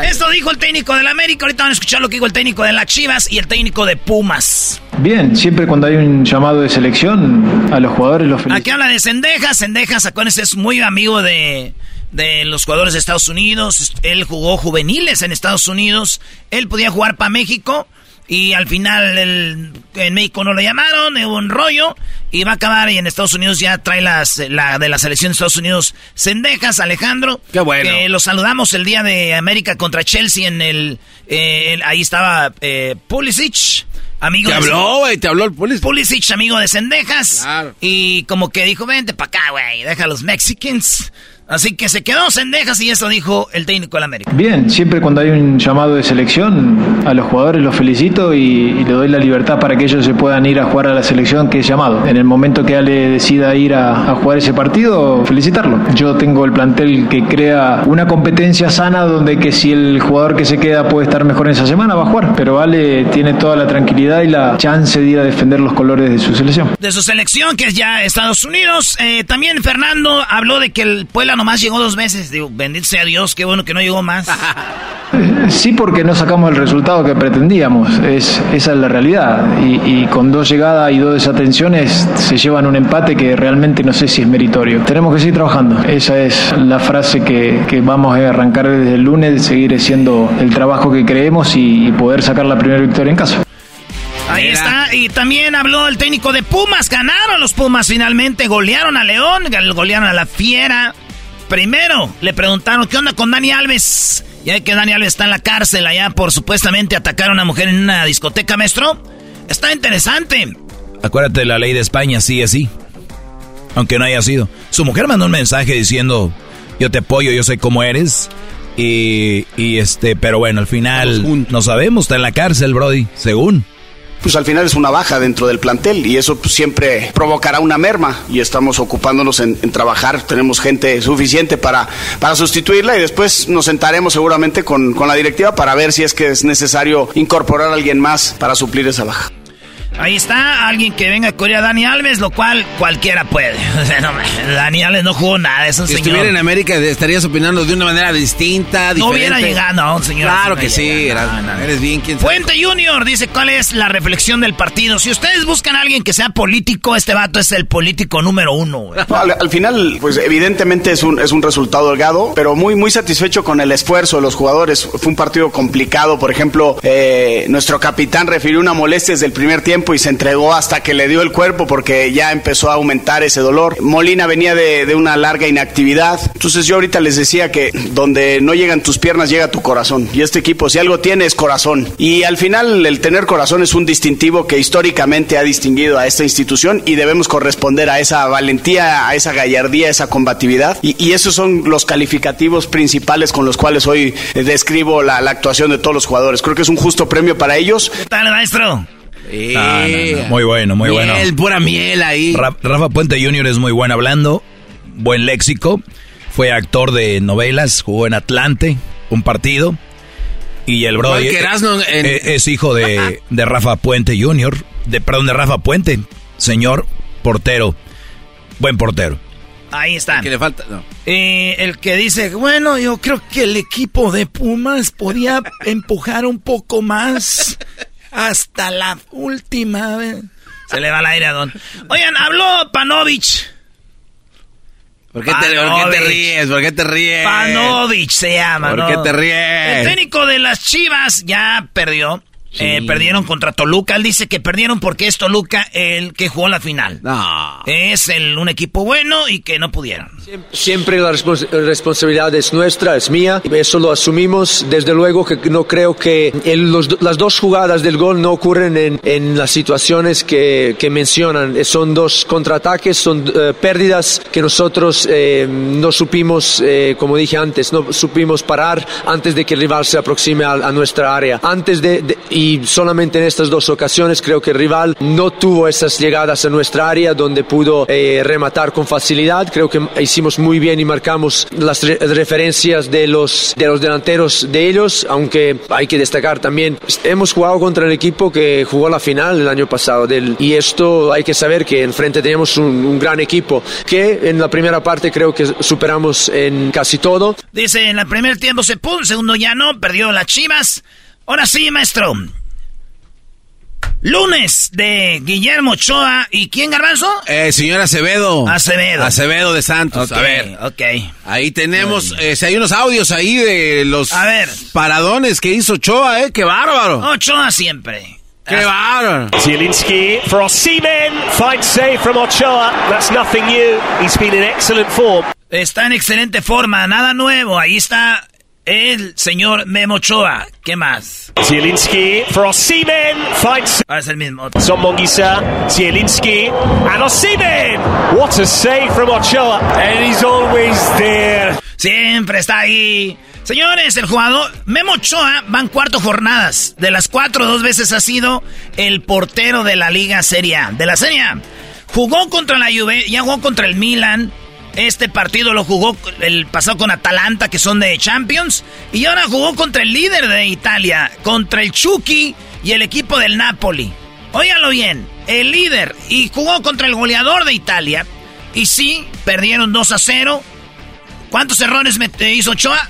Esto dijo el técnico del América. Ahorita van a escuchar lo que dijo el técnico de las Chivas y el técnico de Pumas. Bien, siempre cuando hay un llamado de selección, a los jugadores los felicito. Aquí habla de Sendejas. Sendejas, acuérdense, es muy amigo de, de los jugadores de Estados Unidos. Él jugó juveniles en Estados Unidos. Él podía jugar para México. Y al final el, en México no lo llamaron, hubo un rollo y va a acabar y en Estados Unidos ya trae las, la de la selección de Estados Unidos Cendejas, Alejandro. Qué bueno. Que lo saludamos el día de América contra Chelsea en el, eh, ahí estaba eh, Pulisic. Amigo te habló, güey, te habló el Pulisic. Pulisic, amigo de Cendejas. Claro. Y como que dijo, vente para acá, güey, deja a los Mexicans. Así que se quedó Sendejas y eso dijo el técnico del América. Bien, siempre cuando hay un llamado de selección, a los jugadores los felicito y, le doy la libertad para que ellos se puedan ir a jugar a la selección que es llamado. En el momento que Ale decida ir a, jugar ese partido, felicitarlo. Yo tengo el plantel que crea una competencia sana donde que si el jugador que se queda puede estar mejor en esa semana, va a jugar. Pero Ale tiene toda la tranquilidad y la chance de ir a defender los colores de su selección. De su selección, que es ya Estados Unidos. Eh, también Fernando habló de que el Puebla nomás llegó dos veces. Digo, bendito sea Dios, qué bueno que no llegó más. [LAUGHS] Sí, porque no sacamos el resultado que pretendíamos. Es, esa es la realidad. Y, con dos llegadas y dos desatenciones se llevan un empate que realmente no sé si es meritorio. Tenemos que seguir trabajando. Esa es la frase que, vamos a arrancar desde el lunes, seguir haciendo el trabajo que creemos y, poder sacar la primera victoria en casa. Ahí está, y también habló el técnico de Pumas, ganaron los Pumas finalmente, golearon a León, golearon a la Fiera, Primero, le preguntaron, ¿qué onda con Dani Alves? Ya que Dani Alves está en la cárcel allá por supuestamente atacar a una mujer en una discoteca, maestro. Está interesante. Acuérdate, la ley de España sigue así. Aunque no haya sido. Su mujer mandó un mensaje diciendo, yo te apoyo, yo sé cómo eres. Y, y este, pero bueno, al final no sabemos, está en la cárcel, Brody, según pues al final es una baja dentro del plantel y eso pues, siempre provocará una merma y estamos ocupándonos en, trabajar, tenemos gente suficiente para, para sustituirla y después nos sentaremos seguramente con, con la directiva para ver si es que es necesario incorporar a alguien más para suplir esa baja. Ahí está, alguien que venga a Corea, Dani Alves, lo cual cualquiera puede. [LAUGHS] Dani Alves no jugó nada, es un si estuviera en América estarías opinando de una manera distinta, diferente. No hubiera llegado, no, señor. Claro que sí, eres bien quien Fuente Junior dice cuál es la reflexión del partido. Si ustedes buscan a alguien que sea político, este vato es el político número uno. al, final, pues evidentemente es un, es un resultado holgado, pero muy, muy satisfecho con el esfuerzo de los jugadores. Fue un partido complicado, por ejemplo, eh, nuestro capitán refirió una molestia desde el primer tiempo y se entregó hasta que le dio el cuerpo porque ya empezó a aumentar ese dolor. Molina venía de, de una larga inactividad. Entonces yo ahorita les decía que donde no llegan tus piernas llega tu corazón. Y este equipo si algo tiene es corazón. Y al final el tener corazón es un distintivo que históricamente ha distinguido a esta institución y debemos corresponder a esa valentía, a esa gallardía, a esa combatividad. Y, esos son los calificativos principales con los cuales hoy describo la, la actuación de todos los jugadores. Creo que es un justo premio para ellos. ¿Qué tal, maestro? Ah, no, no. Muy bueno, muy bueno. Miel, pura miel ahí. Ra- Rafa Puente Jr. es muy bueno hablando, buen léxico. Fue actor de novelas, jugó en Atlante, un partido. Y el en- eh, es hijo de, de Rafa Puente Jr., de, perdón, de Rafa Puente, señor portero, buen portero. Ahí está. Que le falta. No. Eh, el que dice, bueno, yo creo que el equipo de Pumas podía [LAUGHS] empujar un poco más hasta la última vez. Se le va al aire a Don. Oigan, habló Panovich. ¿Por qué, te, ¿Por qué te ríes? ¿Por qué te ríes? Panovich se llama, ¿Por ¿no? qué te ríes? El técnico de las Chivas ya perdió. Eh, perdieron contra Toluca. Él dice que perdieron porque es Toluca el que jugó la final. No. Es el, un equipo bueno y que no pudieron. Siempre la respons- responsabilidad es nuestra, es mía. Eso lo asumimos. Desde luego que no creo que el- los las dos jugadas del gol no ocurren en, en las situaciones que, que mencionan. Eh, Son dos contraataques, son eh, pérdidas que nosotros eh, no supimos, eh, como dije antes, no supimos parar antes de que el rival se aproxime a, a nuestra área. Antes de, de- y solamente en estas dos ocasiones creo que el rival no tuvo esas llegadas a nuestra área donde pudo eh, rematar con facilidad. Creo que hicimos muy bien y marcamos las re- referencias de los, de los delanteros de ellos, aunque hay que destacar también, hemos jugado contra el equipo que jugó la final el año pasado del, y esto hay que saber que enfrente tenemos un, gran equipo que en la primera parte creo que superamos en casi todo. Dice, en el primer tiempo se pudo, segundo ya no, perdió las Chivas. Ahora sí, maestro. Lunes de Guillermo Ochoa y ¿quién, Garbanzo? Eh, señor Acevedo. Acevedo. Acevedo de Santos. Ok, A ver. ok. Ahí tenemos, eh, si hay unos audios ahí de los A ver. paradones que hizo Ochoa, ¿eh? ¡Qué bárbaro! Ochoa siempre. ¡Qué bárbaro! Zielinski for Osimhen. Fine save from Ochoa. That's nothing new. He's been in excellent form. Está en excelente forma, nada nuevo. Ahí está el señor Memo Ochoa. ¿Qué más? Zielinski for Osimhen. Fine save. Ah, es el mismo. Son Mongisa, Zielinski, and Osimhen. What a save from Ochoa. And he's always there. Siempre está ahí. Señores, el jugador Memo Ochoa van cuatro jornadas. De las cuatro, dos veces ha sido el portero de la Liga Serie A. De la Serie A. Jugó contra la Juve, ya jugó contra el Milan. Este partido lo jugó el pasado con Atalanta, que son de Champions. Y ahora jugó contra el líder de Italia, contra el Chucky y el equipo del Napoli. Óyalo bien, el líder. Y jugó contra el goleador de Italia. Y sí, perdieron 2 a 0. ¿Cuántos errores me- hizo Ochoa?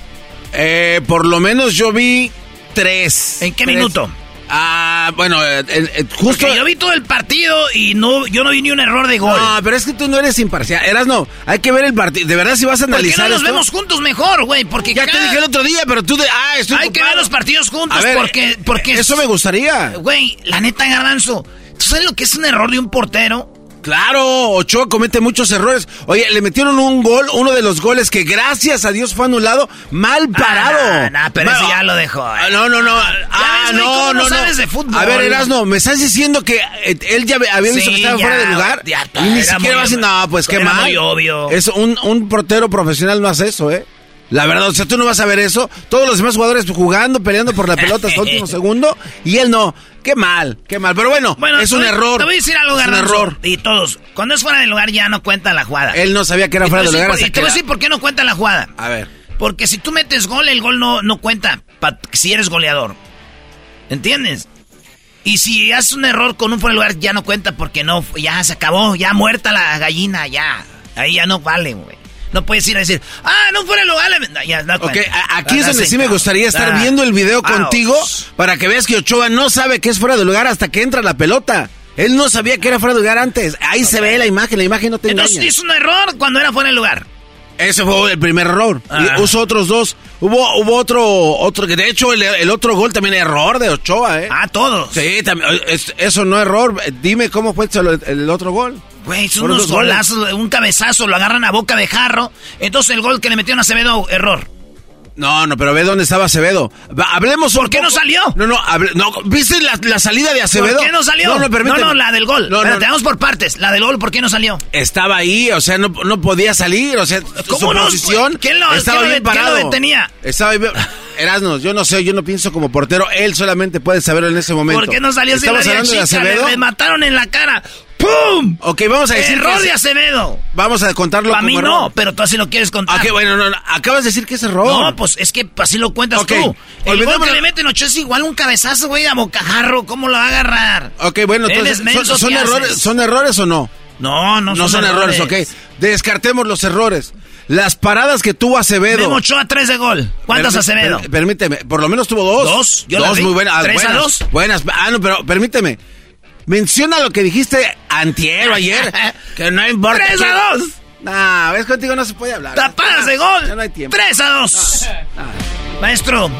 Eh, por lo menos yo vi tres. ¿En qué Tres. minuto? Ah, bueno, eh, eh, eh, justo... Porque yo vi todo el partido y no, yo no vi ni un error de gol. No, pero es que tú no eres imparcial. Eras no, hay que ver el partido. De verdad, si vas a ¿Por qué analizar no nos esto- vemos juntos mejor, güey? Porque Ya te dije el otro día, pero tú de... Ah, estoy Hay que ver los partidos juntos ver, porque, porque... Eso me gustaría. Güey, la neta, Garbanzo, ¿tú sabes lo que es un error de un portero? Claro, Ochoa comete muchos errores. Oye, le metieron un gol, uno de los goles que gracias a Dios fue anulado, mal parado. Ah, nah, pero Ma- ese ya lo dejó. eh. Ah, No, no, no. Ah, ves, no, no no, no. sabes de fútbol. A ver, Erasno, ¿me estás diciendo que eh, él ya había visto Sí, que estaba ya, fuera de lugar? ya y ni era siquiera va a decir, no, pues qué mal. muy obvio. Es un, un portero profesional no hace eso, ¿eh? La verdad, o sea, tú no vas a ver eso. Todos los demás jugadores jugando, peleando por la pelota hasta el [LAUGHS] último segundo. Y él no. Qué mal, qué mal. Pero bueno, Bueno, es un te- error. Te voy a decir algo, Es un Garbanzo. error. Y todos, cuando es fuera de lugar ya no cuenta la jugada. Él no sabía que era fuera de lugar Y te voy a decir por qué no cuenta la jugada. A ver. Porque si tú metes gol, el gol no, no cuenta pa- si eres goleador. ¿Entiendes? Y si haces un error con un fuera de lugar, ya no cuenta porque no, ya se acabó, ya muerta la gallina, ya. Ahí ya no vale, güey. No puedes ir a decir, ah, no fuera de lugar. Ya, no Ok, cuenta. a- aquí es Ah, donde sí, me gustaría estar ah, viendo el video contigo para que veas que Ochoa no sabe que es fuera de lugar hasta que entra la pelota. Él no sabía que era fuera de lugar antes. Ahí se ve la imagen, la imagen no te Entonces engaña. hizo un error cuando era fuera de lugar. Ese fue el primer error. Ah. Y usó otros dos. Hubo, hubo otro, otro, que de hecho el, el otro gol también es error de Ochoa, ¿eh? Ah, todos. Sí, también, es- eso no es error. Dime cómo fue el, el otro gol. Güey, son unos goles. golazos, un cabezazo, lo agarran a boca de jarro. Entonces el gol que le metieron a Acevedo, error. No, no, pero ve dónde estaba Acevedo. Va, hablemos ¿Por qué no salió? No, no, hable- no, ¿viste la, la salida de Acevedo? ¿Por qué no salió? No, no, permíteme. no, la del gol. No, no, Espérate, vamos por partes. La del gol, ¿por qué no salió? Estaba ahí, o sea, no, no podía salir, o sea, su ¿Cómo no? posición ¿Quién lo- estaba quién lo bien de- quién lo parado. detenía? Estaba bien. Erasnos, yo no sé, yo no pienso como portero, él solamente puede saberlo en ese momento. ¿Por qué no salió ¿Estamos hablando de? Acevedo? Le, le mataron en la cara. ¡Pum! Ok, vamos a decir Error de Acevedo. Vamos a contarlo Para mí error. no, pero tú así lo quieres contar. Ok, bueno, no, no, acabas de decir que es error. No, pues es que así lo cuentas Ok, tú. El gol que le meten ocho es igual un cabezazo, güey, a bocajarro. ¿Cómo lo va a agarrar? Ok, bueno, entonces, menso, ¿son, son ¿qué errores, haces? ¿son errores o no? No, no, No son errores, ok. Descartemos los errores. Las paradas que tuvo Acevedo. Memo Ochoa, tres de gol. ¿Cuántos Permi- Acevedo? per- permíteme, por lo menos tuvo dos. ¿Dos? Yo dos muy buenas. ah, ¿Tres a buenas, dos? Buenas. Ah, no, pero permíteme. Menciona lo que dijiste antier o ayer. [LAUGHS] que no importa. ¡Tres a dos! Nah, ves contigo no se puede hablar. Tapadas de Ya gol. no hay tiempo. ¡Tres a dos! Maestro,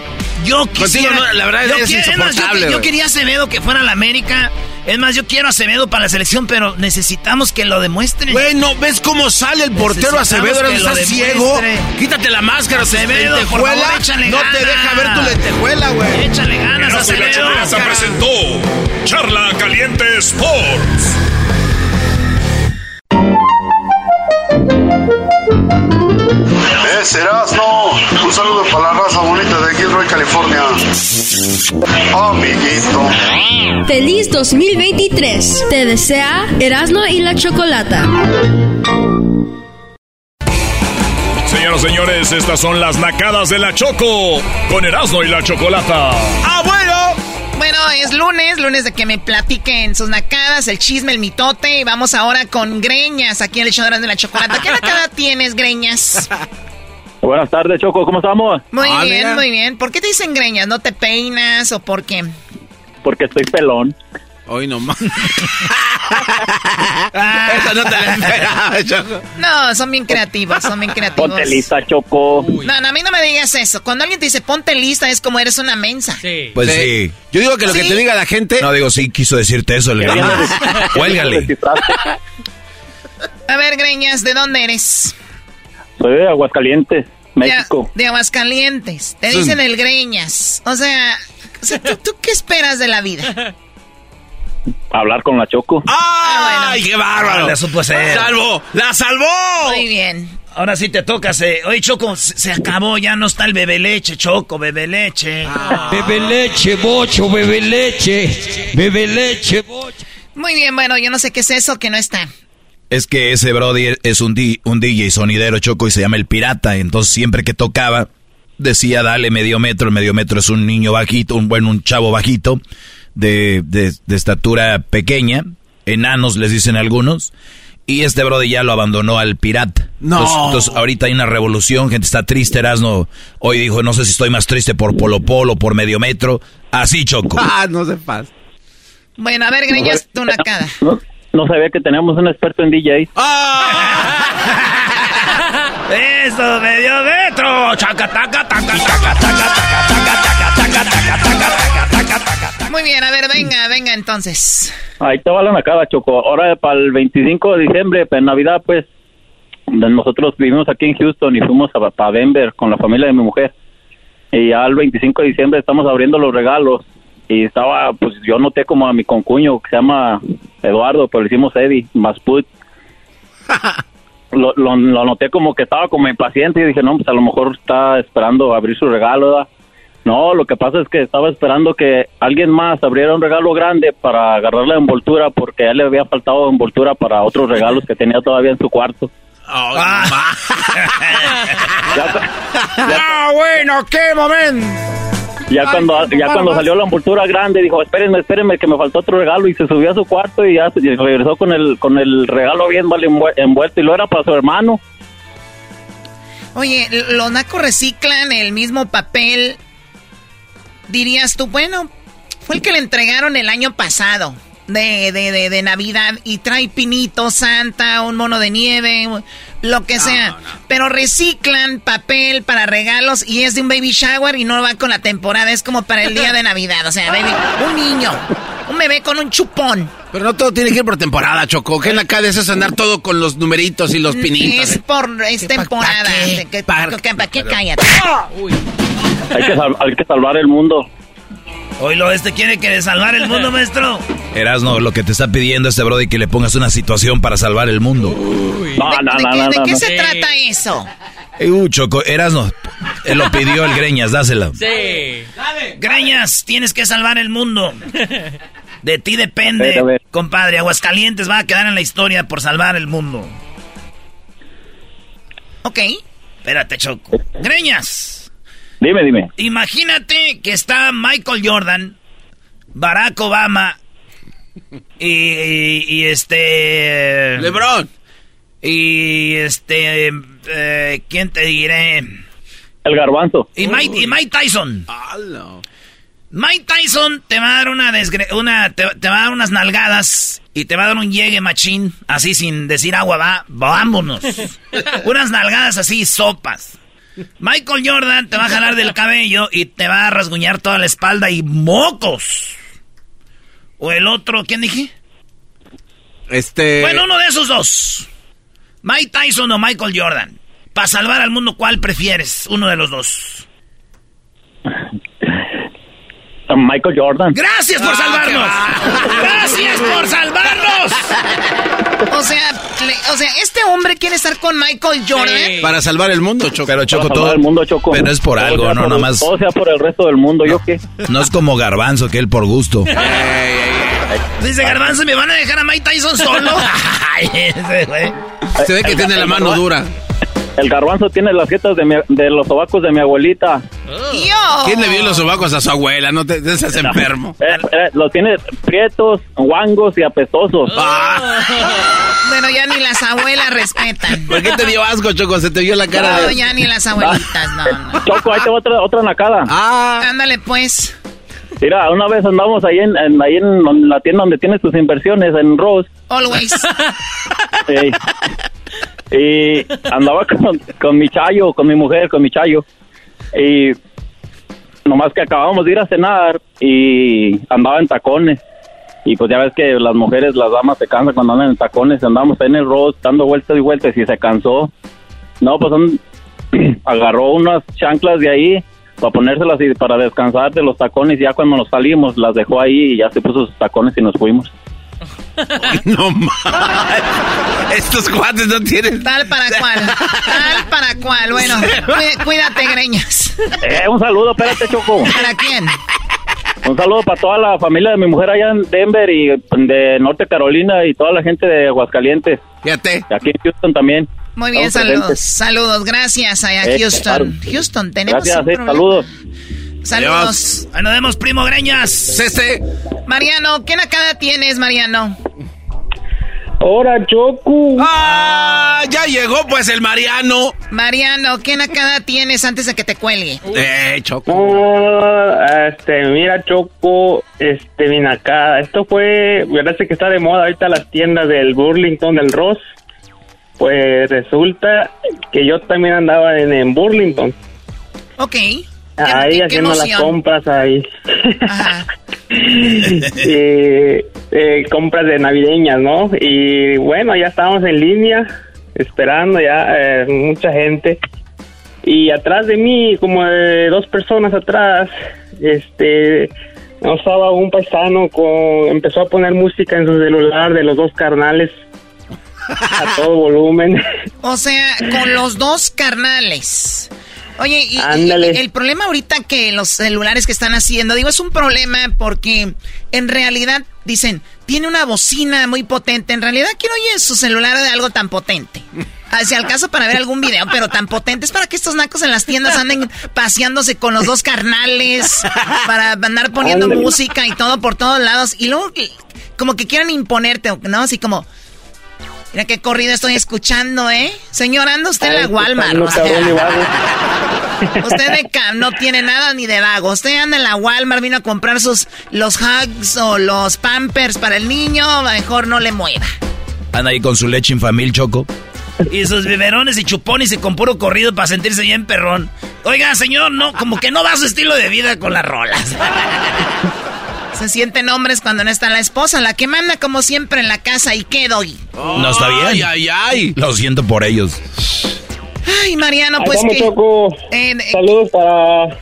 yo quisiera... no, la verdad, yo es quiero- más, yo- quería a Acevedo que fuera a la América. Es más, yo quiero a Acevedo para la selección, pero necesitamos que lo demuestren. Güey, ¿no ves cómo sale el portero Acevedo? Ahora estás ciego. demuestre. Quítate la máscara, Acevedo, por lentejuela. favor, échale no te deja ver tu lentejuela, güey. Échale ganas, y la Acevedo. Chocolata presentó Charla Caliente Sports. Es Erasmo. Un saludo para la raza bonita de Gilroy, California. Amiguito. Feliz 2023. Te desea Erasno y la Chocolata. Señoras y señores, estas son las nacadas de la Choco con Erasmo y la Chocolata. ¡Ah, bueno! Es lunes, lunes de que me platiquen sus nacadas, el chisme, el mitote. Y vamos ahora con Greñas, aquí en el Echadores de la Chocolata. ¿Qué nacada [LAUGHS] tienes, Greñas? Buenas tardes, Choco, ¿cómo estamos? Muy Ah, bien, mira. muy bien. ¿Por qué te dicen Greñas? ¿No te peinas o por qué? Porque estoy pelón. Hoy no más. [LAUGHS] Esa no te la esperaba, Choco. No, son bien creativos, son bien creativos. Ponte lista, Choco. No, no, a mí no me digas eso. Cuando alguien te dice ponte lista es como eres una mensa. Sí. Pues Sí. sí. Yo digo que lo que te diga la gente. No digo, sí quiso decirte eso [LAUGHS] el Greñas. Cuélgale. A ver, Greñas, ¿de dónde eres? Soy de Aguascalientes, México. De, de Aguascalientes. Te Sí. dicen el Greñas. O sea, o sea, ¿tú, tú qué esperas de la vida? [LAUGHS] Hablar con la Choco. ¡Ay, qué bárbaro! Ah, la supo hacer. ¡Salvó! ¡La salvó! Muy bien. Ahora sí te toca. Se... Oye, Choco, se, se acabó. Ya no está el bebé leche, Choco, bebé leche. Ah. Bebe leche, bocho, bebe leche, bebe leche, bocho. Muy bien, bueno, yo no sé qué es eso que no está. Es que ese Brody es un, di- un DJ sonidero choco y se llama El Pirata. Entonces siempre que tocaba decía dale medio metro. El medio metro es un niño bajito, un bueno, un chavo bajito de, de, de estatura pequeña. Enanos les dicen algunos. Y este Brody ya lo abandonó al pirata. No. Entonces, entonces, ahorita hay una revolución, gente está triste, Erasno. Hoy dijo, no sé si estoy más triste por Polo Polo, por medio metro. Así, Choco. Ah, no se pasa. Bueno, a ver, Greñas, tu nacada. No, no sabía que teníamos un experto en DJs. ¡Eso, medio metro! ¡Chaca, taca, taca, taca, taca, taca, taca, taca, taca, taca, taca, taca, taca, taca. Muy bien, a ver, venga, venga entonces. Ahí te va la nacada, Choco. Ahora para el 25 de diciembre, para Navidad, pues, nosotros vivimos aquí en Houston y fuimos a, para Denver con la familia de mi mujer. Y ya el 25 de diciembre estamos abriendo los regalos. Y estaba, pues yo noté como a mi concuño que se llama Eduardo, pero le hicimos Eddie, Masput. [LAUGHS] Lo, lo, lo noté como que estaba como impaciente y dije, no, pues a lo mejor está esperando abrir su regalo, ¿verdad? No, lo que pasa es que estaba esperando que alguien más abriera un regalo grande para agarrar la envoltura porque a él le había faltado envoltura para otros regalos que tenía todavía en su cuarto. Ah, bueno, qué momento. Ya cuando, ya cuando salió la envoltura grande dijo, espérenme, espérenme que me faltó otro regalo y se subió a su cuarto y ya y regresó con el con el regalo bien mal envuel- envuelto y lo era para su hermano. Oye, los nacos reciclan el mismo papel. Dirías tú, bueno, fue el que le entregaron el año pasado de, de, de, de Navidad y trae pinito, Santa, un mono de nieve, lo que sea. Pero reciclan papel para regalos y es de un baby shower y no va con la temporada, es como para el día de [LAUGHS] Navidad. O sea, baby, un niño, un bebé con un chupón. Pero no todo tiene que ir por temporada, Choco. Que en la calle es andar todo con los numeritos y los pinitos. Es por, es temporada. ¿Para qué? ¿Para qué? Cállate. Hay que, hay que salvar el mundo. Oílo, este quiere que salvar el mundo, maestro. Erasno, lo que te está pidiendo este brody que le pongas una situación para salvar el mundo. No, no, ¿De, no, qué, no, de no, qué no. se trata eso? Eh, Uh, Choco, Erasno, lo pidió el Greñas, dásela. Sí. Greñas, tienes que salvar el mundo. De ti A ver, a depende, ver. compadre. Aguascalientes va a quedar en la historia por salvar el mundo. Ok. Espérate, Choco. Greñas, Dime, dime. imagínate que está Michael Jordan, Barack Obama y, y- y este... Lebron. Y este... eh, ¿Quién te diré? El garbanzo. Y Mike, y Mike Tyson. Mike Tyson te va a dar una, desgre- una te, te va a dar unas nalgadas y te va a dar un llegue machín, así sin decir agua, va, vámonos. [LAUGHS] unas nalgadas así, sopas. Michael Jordan te va a jalar del cabello y te va a rasguñar toda la espalda y mocos. O el otro, ¿quién dije? Este. Bueno, uno de esos dos. Mike Tyson o Michael Jordan. Para salvar al mundo, ¿cuál prefieres? Uno de los dos. Michael Jordan. Gracias por salvarnos. Gracias por salvarnos. O sea, le- o sea, este hombre quiere estar con Michael Jordan. Para salvar el mundo, Choco. Pero Choco, todo. el mundo, Choco. Pero es por Todo algo, no por- nomás. Todo sea por el resto del mundo, ¿yo qué? No es como Garbanzo, que él por gusto. Dice Garbanzo, ¿me van a dejar a Mike Tyson solo? [LAUGHS] Se ve que El- tiene la mano dura. El garbanzo tiene las jetas de, mi- de los sobacos de mi abuelita. Yo. ¿Quién le vio los sobacos a su abuela? No te seas enfermo. Eh, eh, los tiene prietos, guangos y apestosos. [LAUGHS] Bueno, ya ni las abuelas respetan. ¿Por qué te dio asco, Choco? Se te vio la cara No, de... ya ni las abuelitas, no, no. [LAUGHS] Choco, ahí te va otra, otra nacada. Ah, Ándale, pues. Mira, una vez andamos ahí en, en- ahí en la tienda donde tienes tus inversiones, en Rose. Always. [LAUGHS] Ey. y andaba con, con mi chayo, con mi mujer, con mi chayo. Y nomás que acabamos de ir a cenar y andaba en tacones. Y pues ya ves que las mujeres, las damas se cansan cuando andan en tacones. Andamos en el Rose dando vueltas y vueltas y se cansó. No, pues son- [CLEARS THROAT] agarró unas chanclas de ahí para ponérselas y para descansar de los tacones. Y ya cuando nos salimos, las dejó ahí y ya se puso sus tacones y nos fuimos. [LAUGHS] no mames. Estos cuates no tienen... Tal para cual. Tal para cual. Bueno, [LAUGHS] cuí- cuídate, greñas. Eh, un saludo, espérate, Choco. ¿Para quién? Un saludo para toda la familia de mi mujer allá en Denver y de Norte Carolina y toda la gente de Aguascalientes. Fíjate. Y aquí en Houston también. Muy bien, Estamos saludos. presentes. Gracias. Gracias allá Eh, Houston. claro. Houston, tenemos Gracias, un eh, problema. saludos. Saludos. Ahí nos vemos, primo Greñas. Este. Mariano, ¿qué nacada tienes, Mariano? Ahora, Choco. ¡Ah! Ya llegó pues el Mariano. Mariano, ¿qué nacada tienes antes de que te cuelgue? Eh, Choco. No, este, mira, Choco, este, bien acá. Esto fue, verdad que está de moda ahorita las tiendas del Burlington, del Ross. Pues resulta que yo también andaba en, en Burlington. Ok. Ahí haciendo las compras ahí. Ajá. [LAUGHS] Eh, eh, compras de navideñas, ¿no? Y bueno, ya estábamos en línea, esperando ya eh, mucha gente. Y atrás de mí, como de dos personas atrás, este, estaba un paisano con, empezó a poner música en su celular de los dos carnales a todo volumen. O sea, con los dos carnales. Oye, y, el problema ahorita que los celulares que están haciendo, digo, es un problema porque en realidad dicen, tiene una bocina muy potente. En realidad, ¿quién oye su celular de algo tan potente? Hacia el caso para ver algún video, pero tan potente es para que estos nacos en las tiendas anden paseándose con los dos carnales, para andar poniendo Ándale. música y todo por todos lados. Y luego, como que quieran imponerte, ¿no? Así como, Mira qué corrido estoy escuchando, ¿eh? Señor, anda usted en la Ay, Walmart. no, o sea, [LAUGHS] usted de ca- no tiene nada ni de vago. Usted anda en la Walmart, vino a comprar sus los hugs o los pampers para el niño, mejor no le mueva. Anda ahí con su leche infamil, Choco. y sus biberones y chupones y con puro corrido para sentirse bien perrón. Oiga, señor, no, como que no va su estilo de vida con las rolas. [LAUGHS] Se sienten hombres cuando no está la esposa, la que manda como siempre en la casa y qué doy. no está bien. Ay, ay, ay. Lo siento por ellos. Ay, Mariano, pues que... Eh, saludos para...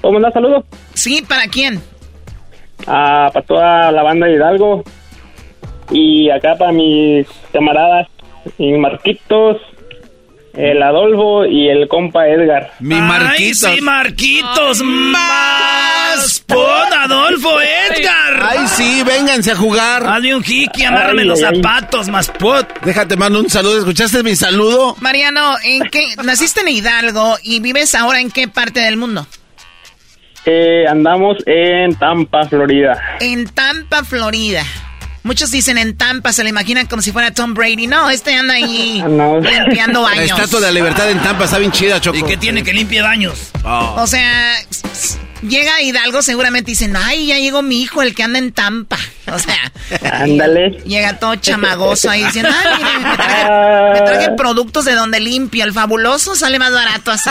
¿Cómo andas? Saludos. Sí, ¿para quién? Ah, para toda la banda de Hidalgo. Y acá para mis camaradas, y Marquitos, el Adolfo y el compa Edgar. Mi Marquitos. Ay, sí, Marquitos. más pon, Adolfo, Edgar. Ay, sí, vénganse a jugar. Hazme un hiki, amárrame los zapatos, más pot. Déjate, mando un saludo. ¿Escuchaste mi saludo? Mariano, ¿en qué? Naciste en Hidalgo y vives ahora en qué parte del mundo? Eh, andamos en Tampa, Florida. En Tampa, Florida. Muchos dicen en Tampa, se le imaginan como si fuera Tom Brady. No, este anda ahí [LAUGHS] limpiando baños. La estatua de la libertad en Tampa está bien chida, Choco. ¿Y qué tiene que limpie baños? O sea, llega Hidalgo, seguramente dicen, ay, ya llegó mi hijo, el que anda en Tampa. O sea, ándale. Llega todo chamagoso ahí diciendo, ay, mire, me traje, me traje productos de donde limpio. El fabuloso sale más barato así.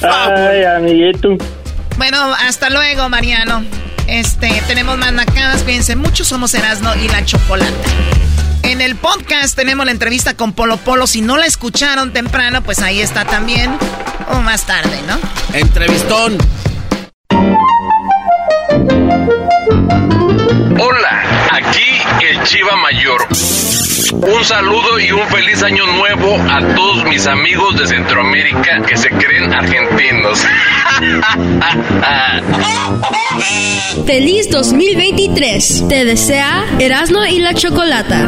Ay, amiguito. Bueno, hasta luego, Mariano. Este, tenemos más nacadas, cuídense mucho, somos Erasno y la Chocolata. En el podcast tenemos la entrevista con Polo Polo. Si no la escucharon temprano, pues ahí está también. O más tarde, ¿no? Entrevistón. Hola, aquí el Chiva Mayor. Un saludo y un feliz año nuevo a todos mis amigos de Centroamérica que se creen argentinos. [LAUGHS] Feliz 2023. Te desea Erasmo y la Chocolata.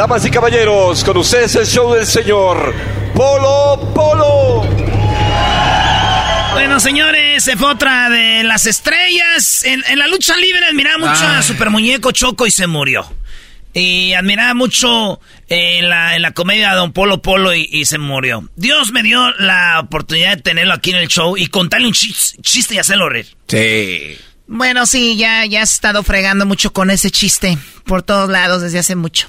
Damas y caballeros, con ustedes el show del señor Polo Polo. Bueno, señores, se fue otra de las estrellas. En, la lucha libre admiraba mucho a Super Muñeco Choco y se murió. Y admiraba mucho en, la, en la comedia a Don Polo Polo y, se murió. Dios me dio la oportunidad de tenerlo aquí en el show y contarle un chiste, y hacerlo reír. Sí. Bueno, sí, ya, ya has estado fregando mucho con ese chiste por todos lados desde hace mucho.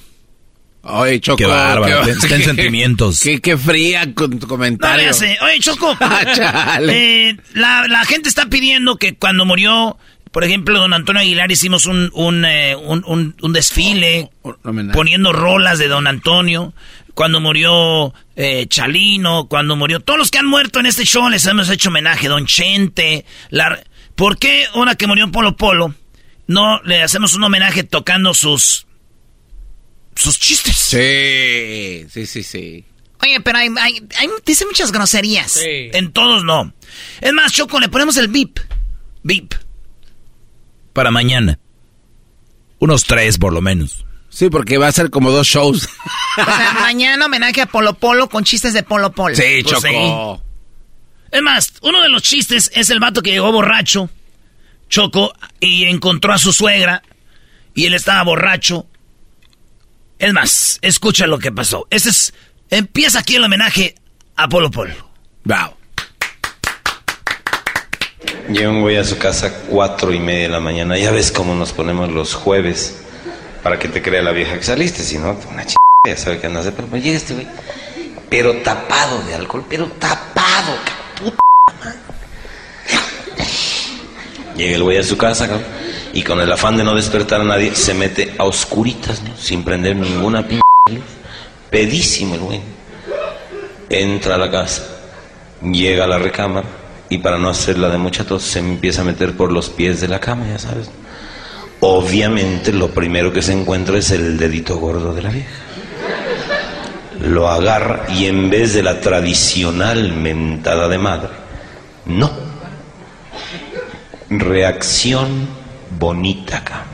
Oye, Choco. Qué bárbaro. Ten, [LAUGHS] sentimientos. Qué, fría con tu comentario. No, Oye, Choco. [LAUGHS] Ah, eh, la, gente está pidiendo que cuando murió, por ejemplo, don Antonio Aguilar, hicimos un, un, eh, desfile poniendo rolas de don Antonio. Cuando murió eh, Chalino, cuando murió... Todos los que han muerto en este show les hemos hecho homenaje. Don Chente. La, ¿Por qué ahora que murió Polo Polo no le hacemos un homenaje tocando sus sus chistes. Sí, sí, sí, sí. Oye, pero hay, hay, dice muchas groserías. Sí. En todos no. Es más, Choco, le ponemos el beep. Beep. Para mañana. Unos tres, por lo menos. Sí, porque va a ser como dos shows. [LAUGHS] O sea, mañana homenaje a Polo Polo con chistes de Polo Polo. Sí, pues Choco. Es más, uno de los chistes es el vato que llegó borracho, Choco, y encontró a su suegra, y él estaba borracho, es más, escucha lo que pasó. Ese es. Empieza aquí el homenaje a Polo Polo. Wow. Yo voy a su casa cuatro y media de la mañana. Ya ves cómo nos ponemos los jueves para que te crea la vieja que saliste. Si no, una ch... ya sabe que andas de... Pero llega este güey. Pero tapado de alcohol. Pero tapado, puta Llega el güey a su casa, cabrón y con el afán de no despertar a nadie se mete a oscuritas, sin prender ninguna p Pedísimo el güey. Entra a la casa, llega a la recámara y para no hacerla de mucha tos se empieza a meter por los pies de la cama, ya sabes. Obviamente lo primero que se encuentra es el dedito gordo de la vieja. Lo agarra y en vez de la tradicional mentada de madre, no. Reacción bonita acá.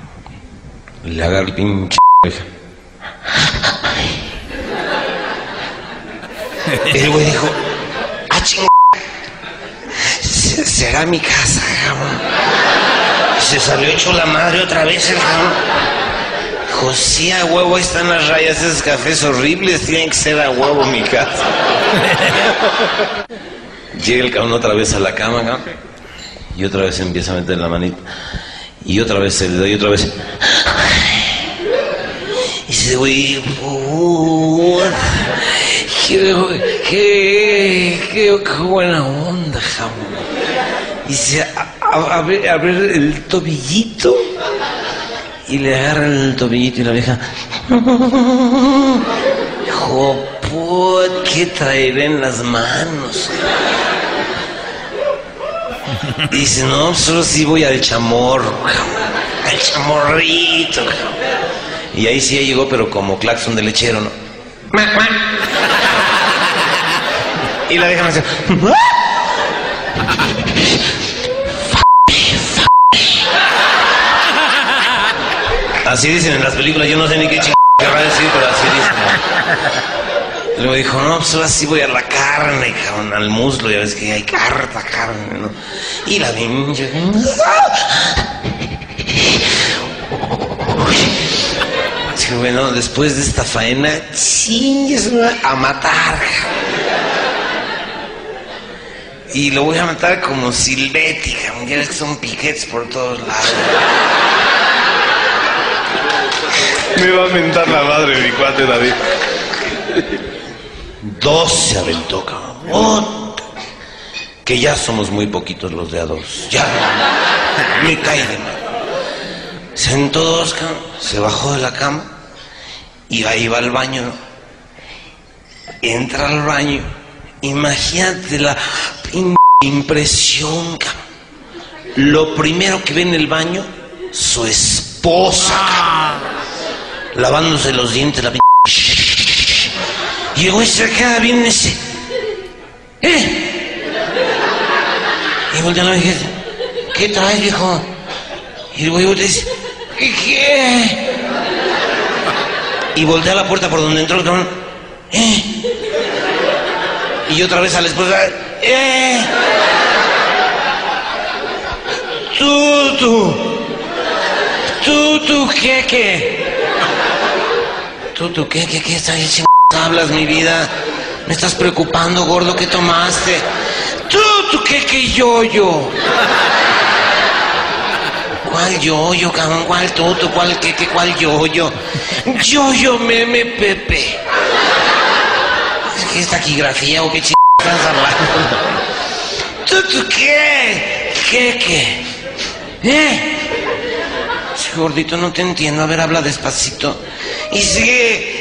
Le agarra el pinche. El güey dijo, ah, ching... Será mi casa, cabrón. Se salió hecho la madre otra vez el cabrón. José, a huevo, ahí están las rayas de esos cafés horribles. Tienen que ser a huevo mi casa. Llega el cabrón otra vez a la cama, cabrón, y otra vez empieza a meter la manita. Y otra vez se le da y otra vez. Y dice, güey, qué, qué, qué, qué buena onda, jamón. Y se abre, abre el tobillito y le agarra el tobillito y la vieja. Hijo, ¿qué traeré en las manos? Y dice, no, solo si voy al chamorro, al chamorrito. Y ahí sí llegó, pero como claxon de lechero, ¿no? Y la me dice, Así dicen en las películas, yo no sé ni qué chingada querrá decir, pero así dicen. Luego dijo, no, pues ahora sí voy a la carne, cabrón, al muslo, ya ves que hay carta, carne, ¿no? Y la pinche. bueno, después de esta faena, chingues a matar. Y lo voy a matar como silvética, ya ves que son piquetes por todos lados. Me va a mentar la madre mi cuate David. Dos se aventó, cabrón. Que ya somos muy poquitos los de a dos. Ya. Me cae de mal. Sentó dos, cabrón. Se bajó de la cama. Y ahí va al baño. Entra al baño. Imagínate la impresión, cabrón. Lo primero que ve en el baño, su esposa. Cabrón lavándose los dientes, la p... Y el güey se queda bien ese. ¿Eh? Y voltea a dije, ¿qué traes, viejo? Y el güey dice, ¿qué? Y voltea a la puerta por donde entró el cabrón. ¿Eh? Y otra vez a la esposa, ¡eh! Tú, tú. Tú, tú, ¿qué, qué? ¿Tú, tú qué, qué, qué diciendo? Hablas, mi vida? Me estás preocupando, gordo, ¿qué tomaste? Tú, tú qué, qué yo, yo. ¿Cuál yo, yo, cabrón? ¿Cuál tú, tú? ¿Cuál qué, qué, cuál yo, yo? Yo, yo, meme, Pepe. ¿Es que esta taquigrafía o qué ch... estás hablando? ¿Tú, tú qué? ¿Qué, qué? ¿Eh? gordito, no te entiendo. A ver, habla despacito. Y sigue.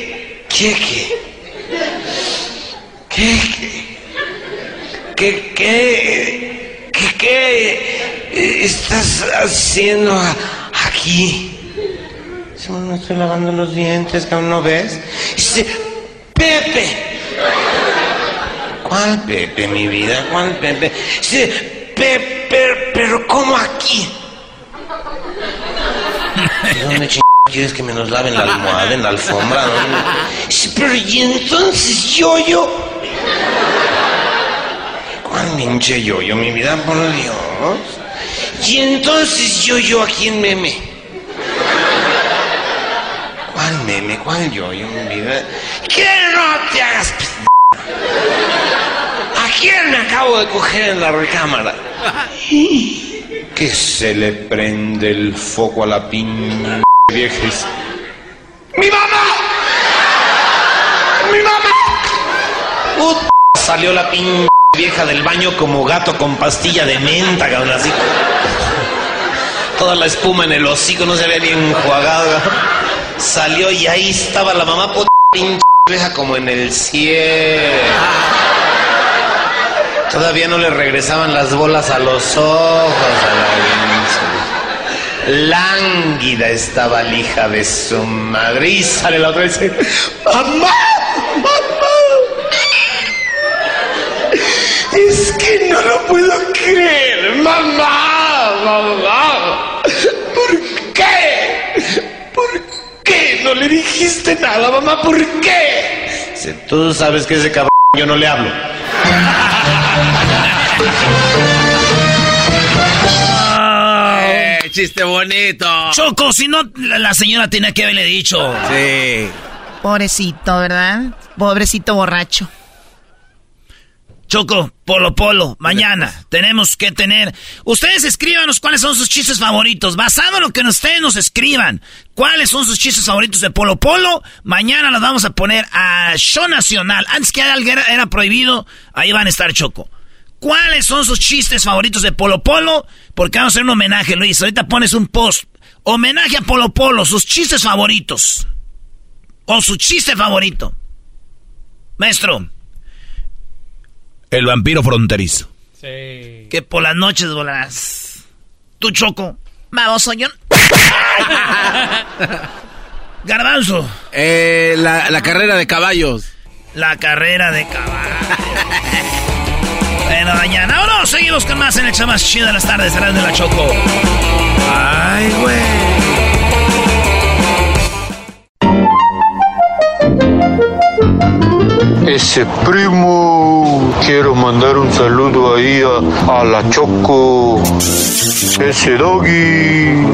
¿Qué, qué? ¿Qué, qué? ¿Qué, qué? ¿Qué, estás haciendo aquí? No estoy lavando los dientes, cabrón, ¿no ves? Dice, Pepe. ¿Cuál Pepe, mi vida? ¿Cuál Pepe? Dice, Pepe, pero ¿cómo aquí? ¿Y dónde. Quieres que me nos laven la almohada en la alfombra? Sí, pero ¿y entonces yo, yo? ¿Cuál pinche yo, yo, mi vida, por Dios? Y entonces yo, yo, ¿a quién meme? ¿Cuál meme? ¿Cuál yo, yo, mi vida? ¿Qué no te hagas ¿A quién me acabo de coger en la recámara? que se le prende el foco a la piña vieja. ¡Mi mamá! ¡Mi mamá! salió la piña vieja del baño como gato con pastilla de menta, cabrón, así. Toda la espuma en el hocico no se había ni enjuagado. Salió y ahí estaba la mamá puta vieja como en el cielo. Todavía no le regresaban las bolas a los ojos a la Lánguida estaba la hija de su madre. Y sale la otra vez. ¡Mamá! ¡Mamá! Es que no lo puedo creer. ¡Mamá! ¡Mamá! ¿Por qué? ¿Por qué no le dijiste nada, mamá? ¿Por qué? Si tú sabes que ese cabrón yo no le hablo. Chiste bonito. Choco, si no, la, señora tenía que haberle dicho. Sí. Pobrecito, ¿verdad? Pobrecito borracho. Choco, Polo Polo, mañana tenemos que tener. Ustedes escríbanos cuáles son sus chistes favoritos. Basado en lo que ustedes nos escriban, cuáles son sus chistes favoritos de Polo Polo. Mañana los vamos a poner a Show Nacional. Antes que algo era, era prohibido, ahí van a estar Choco. ¿Cuáles son sus chistes favoritos de Polo Polo? Porque vamos a hacer un homenaje, Luis. Ahorita pones un post. Homenaje a Polo Polo, sus chistes favoritos. O su chiste favorito. Maestro. El vampiro fronterizo. Sí. Que por las noches volarás. Tu choco. Vamos, yo. [LAUGHS] Garbanzo. Eh, la, la, carrera de caballos. La carrera de caballos. [LAUGHS] bueno, mañana. Ahora seguimos con más en el más chido de las tardes. de la Choco. Ay, güey. Ese primo, quiero mandar un saludo ahí a, la Choco. Ese doggy.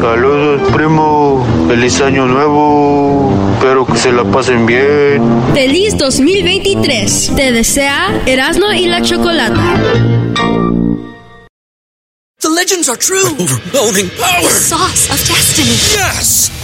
Saludos, primo. Feliz año nuevo. Espero que se la pasen bien. Feliz 2023. Te desea Erasmo y la Chocolata. The legends are true. overwhelming power. The sauce of destiny. Yes.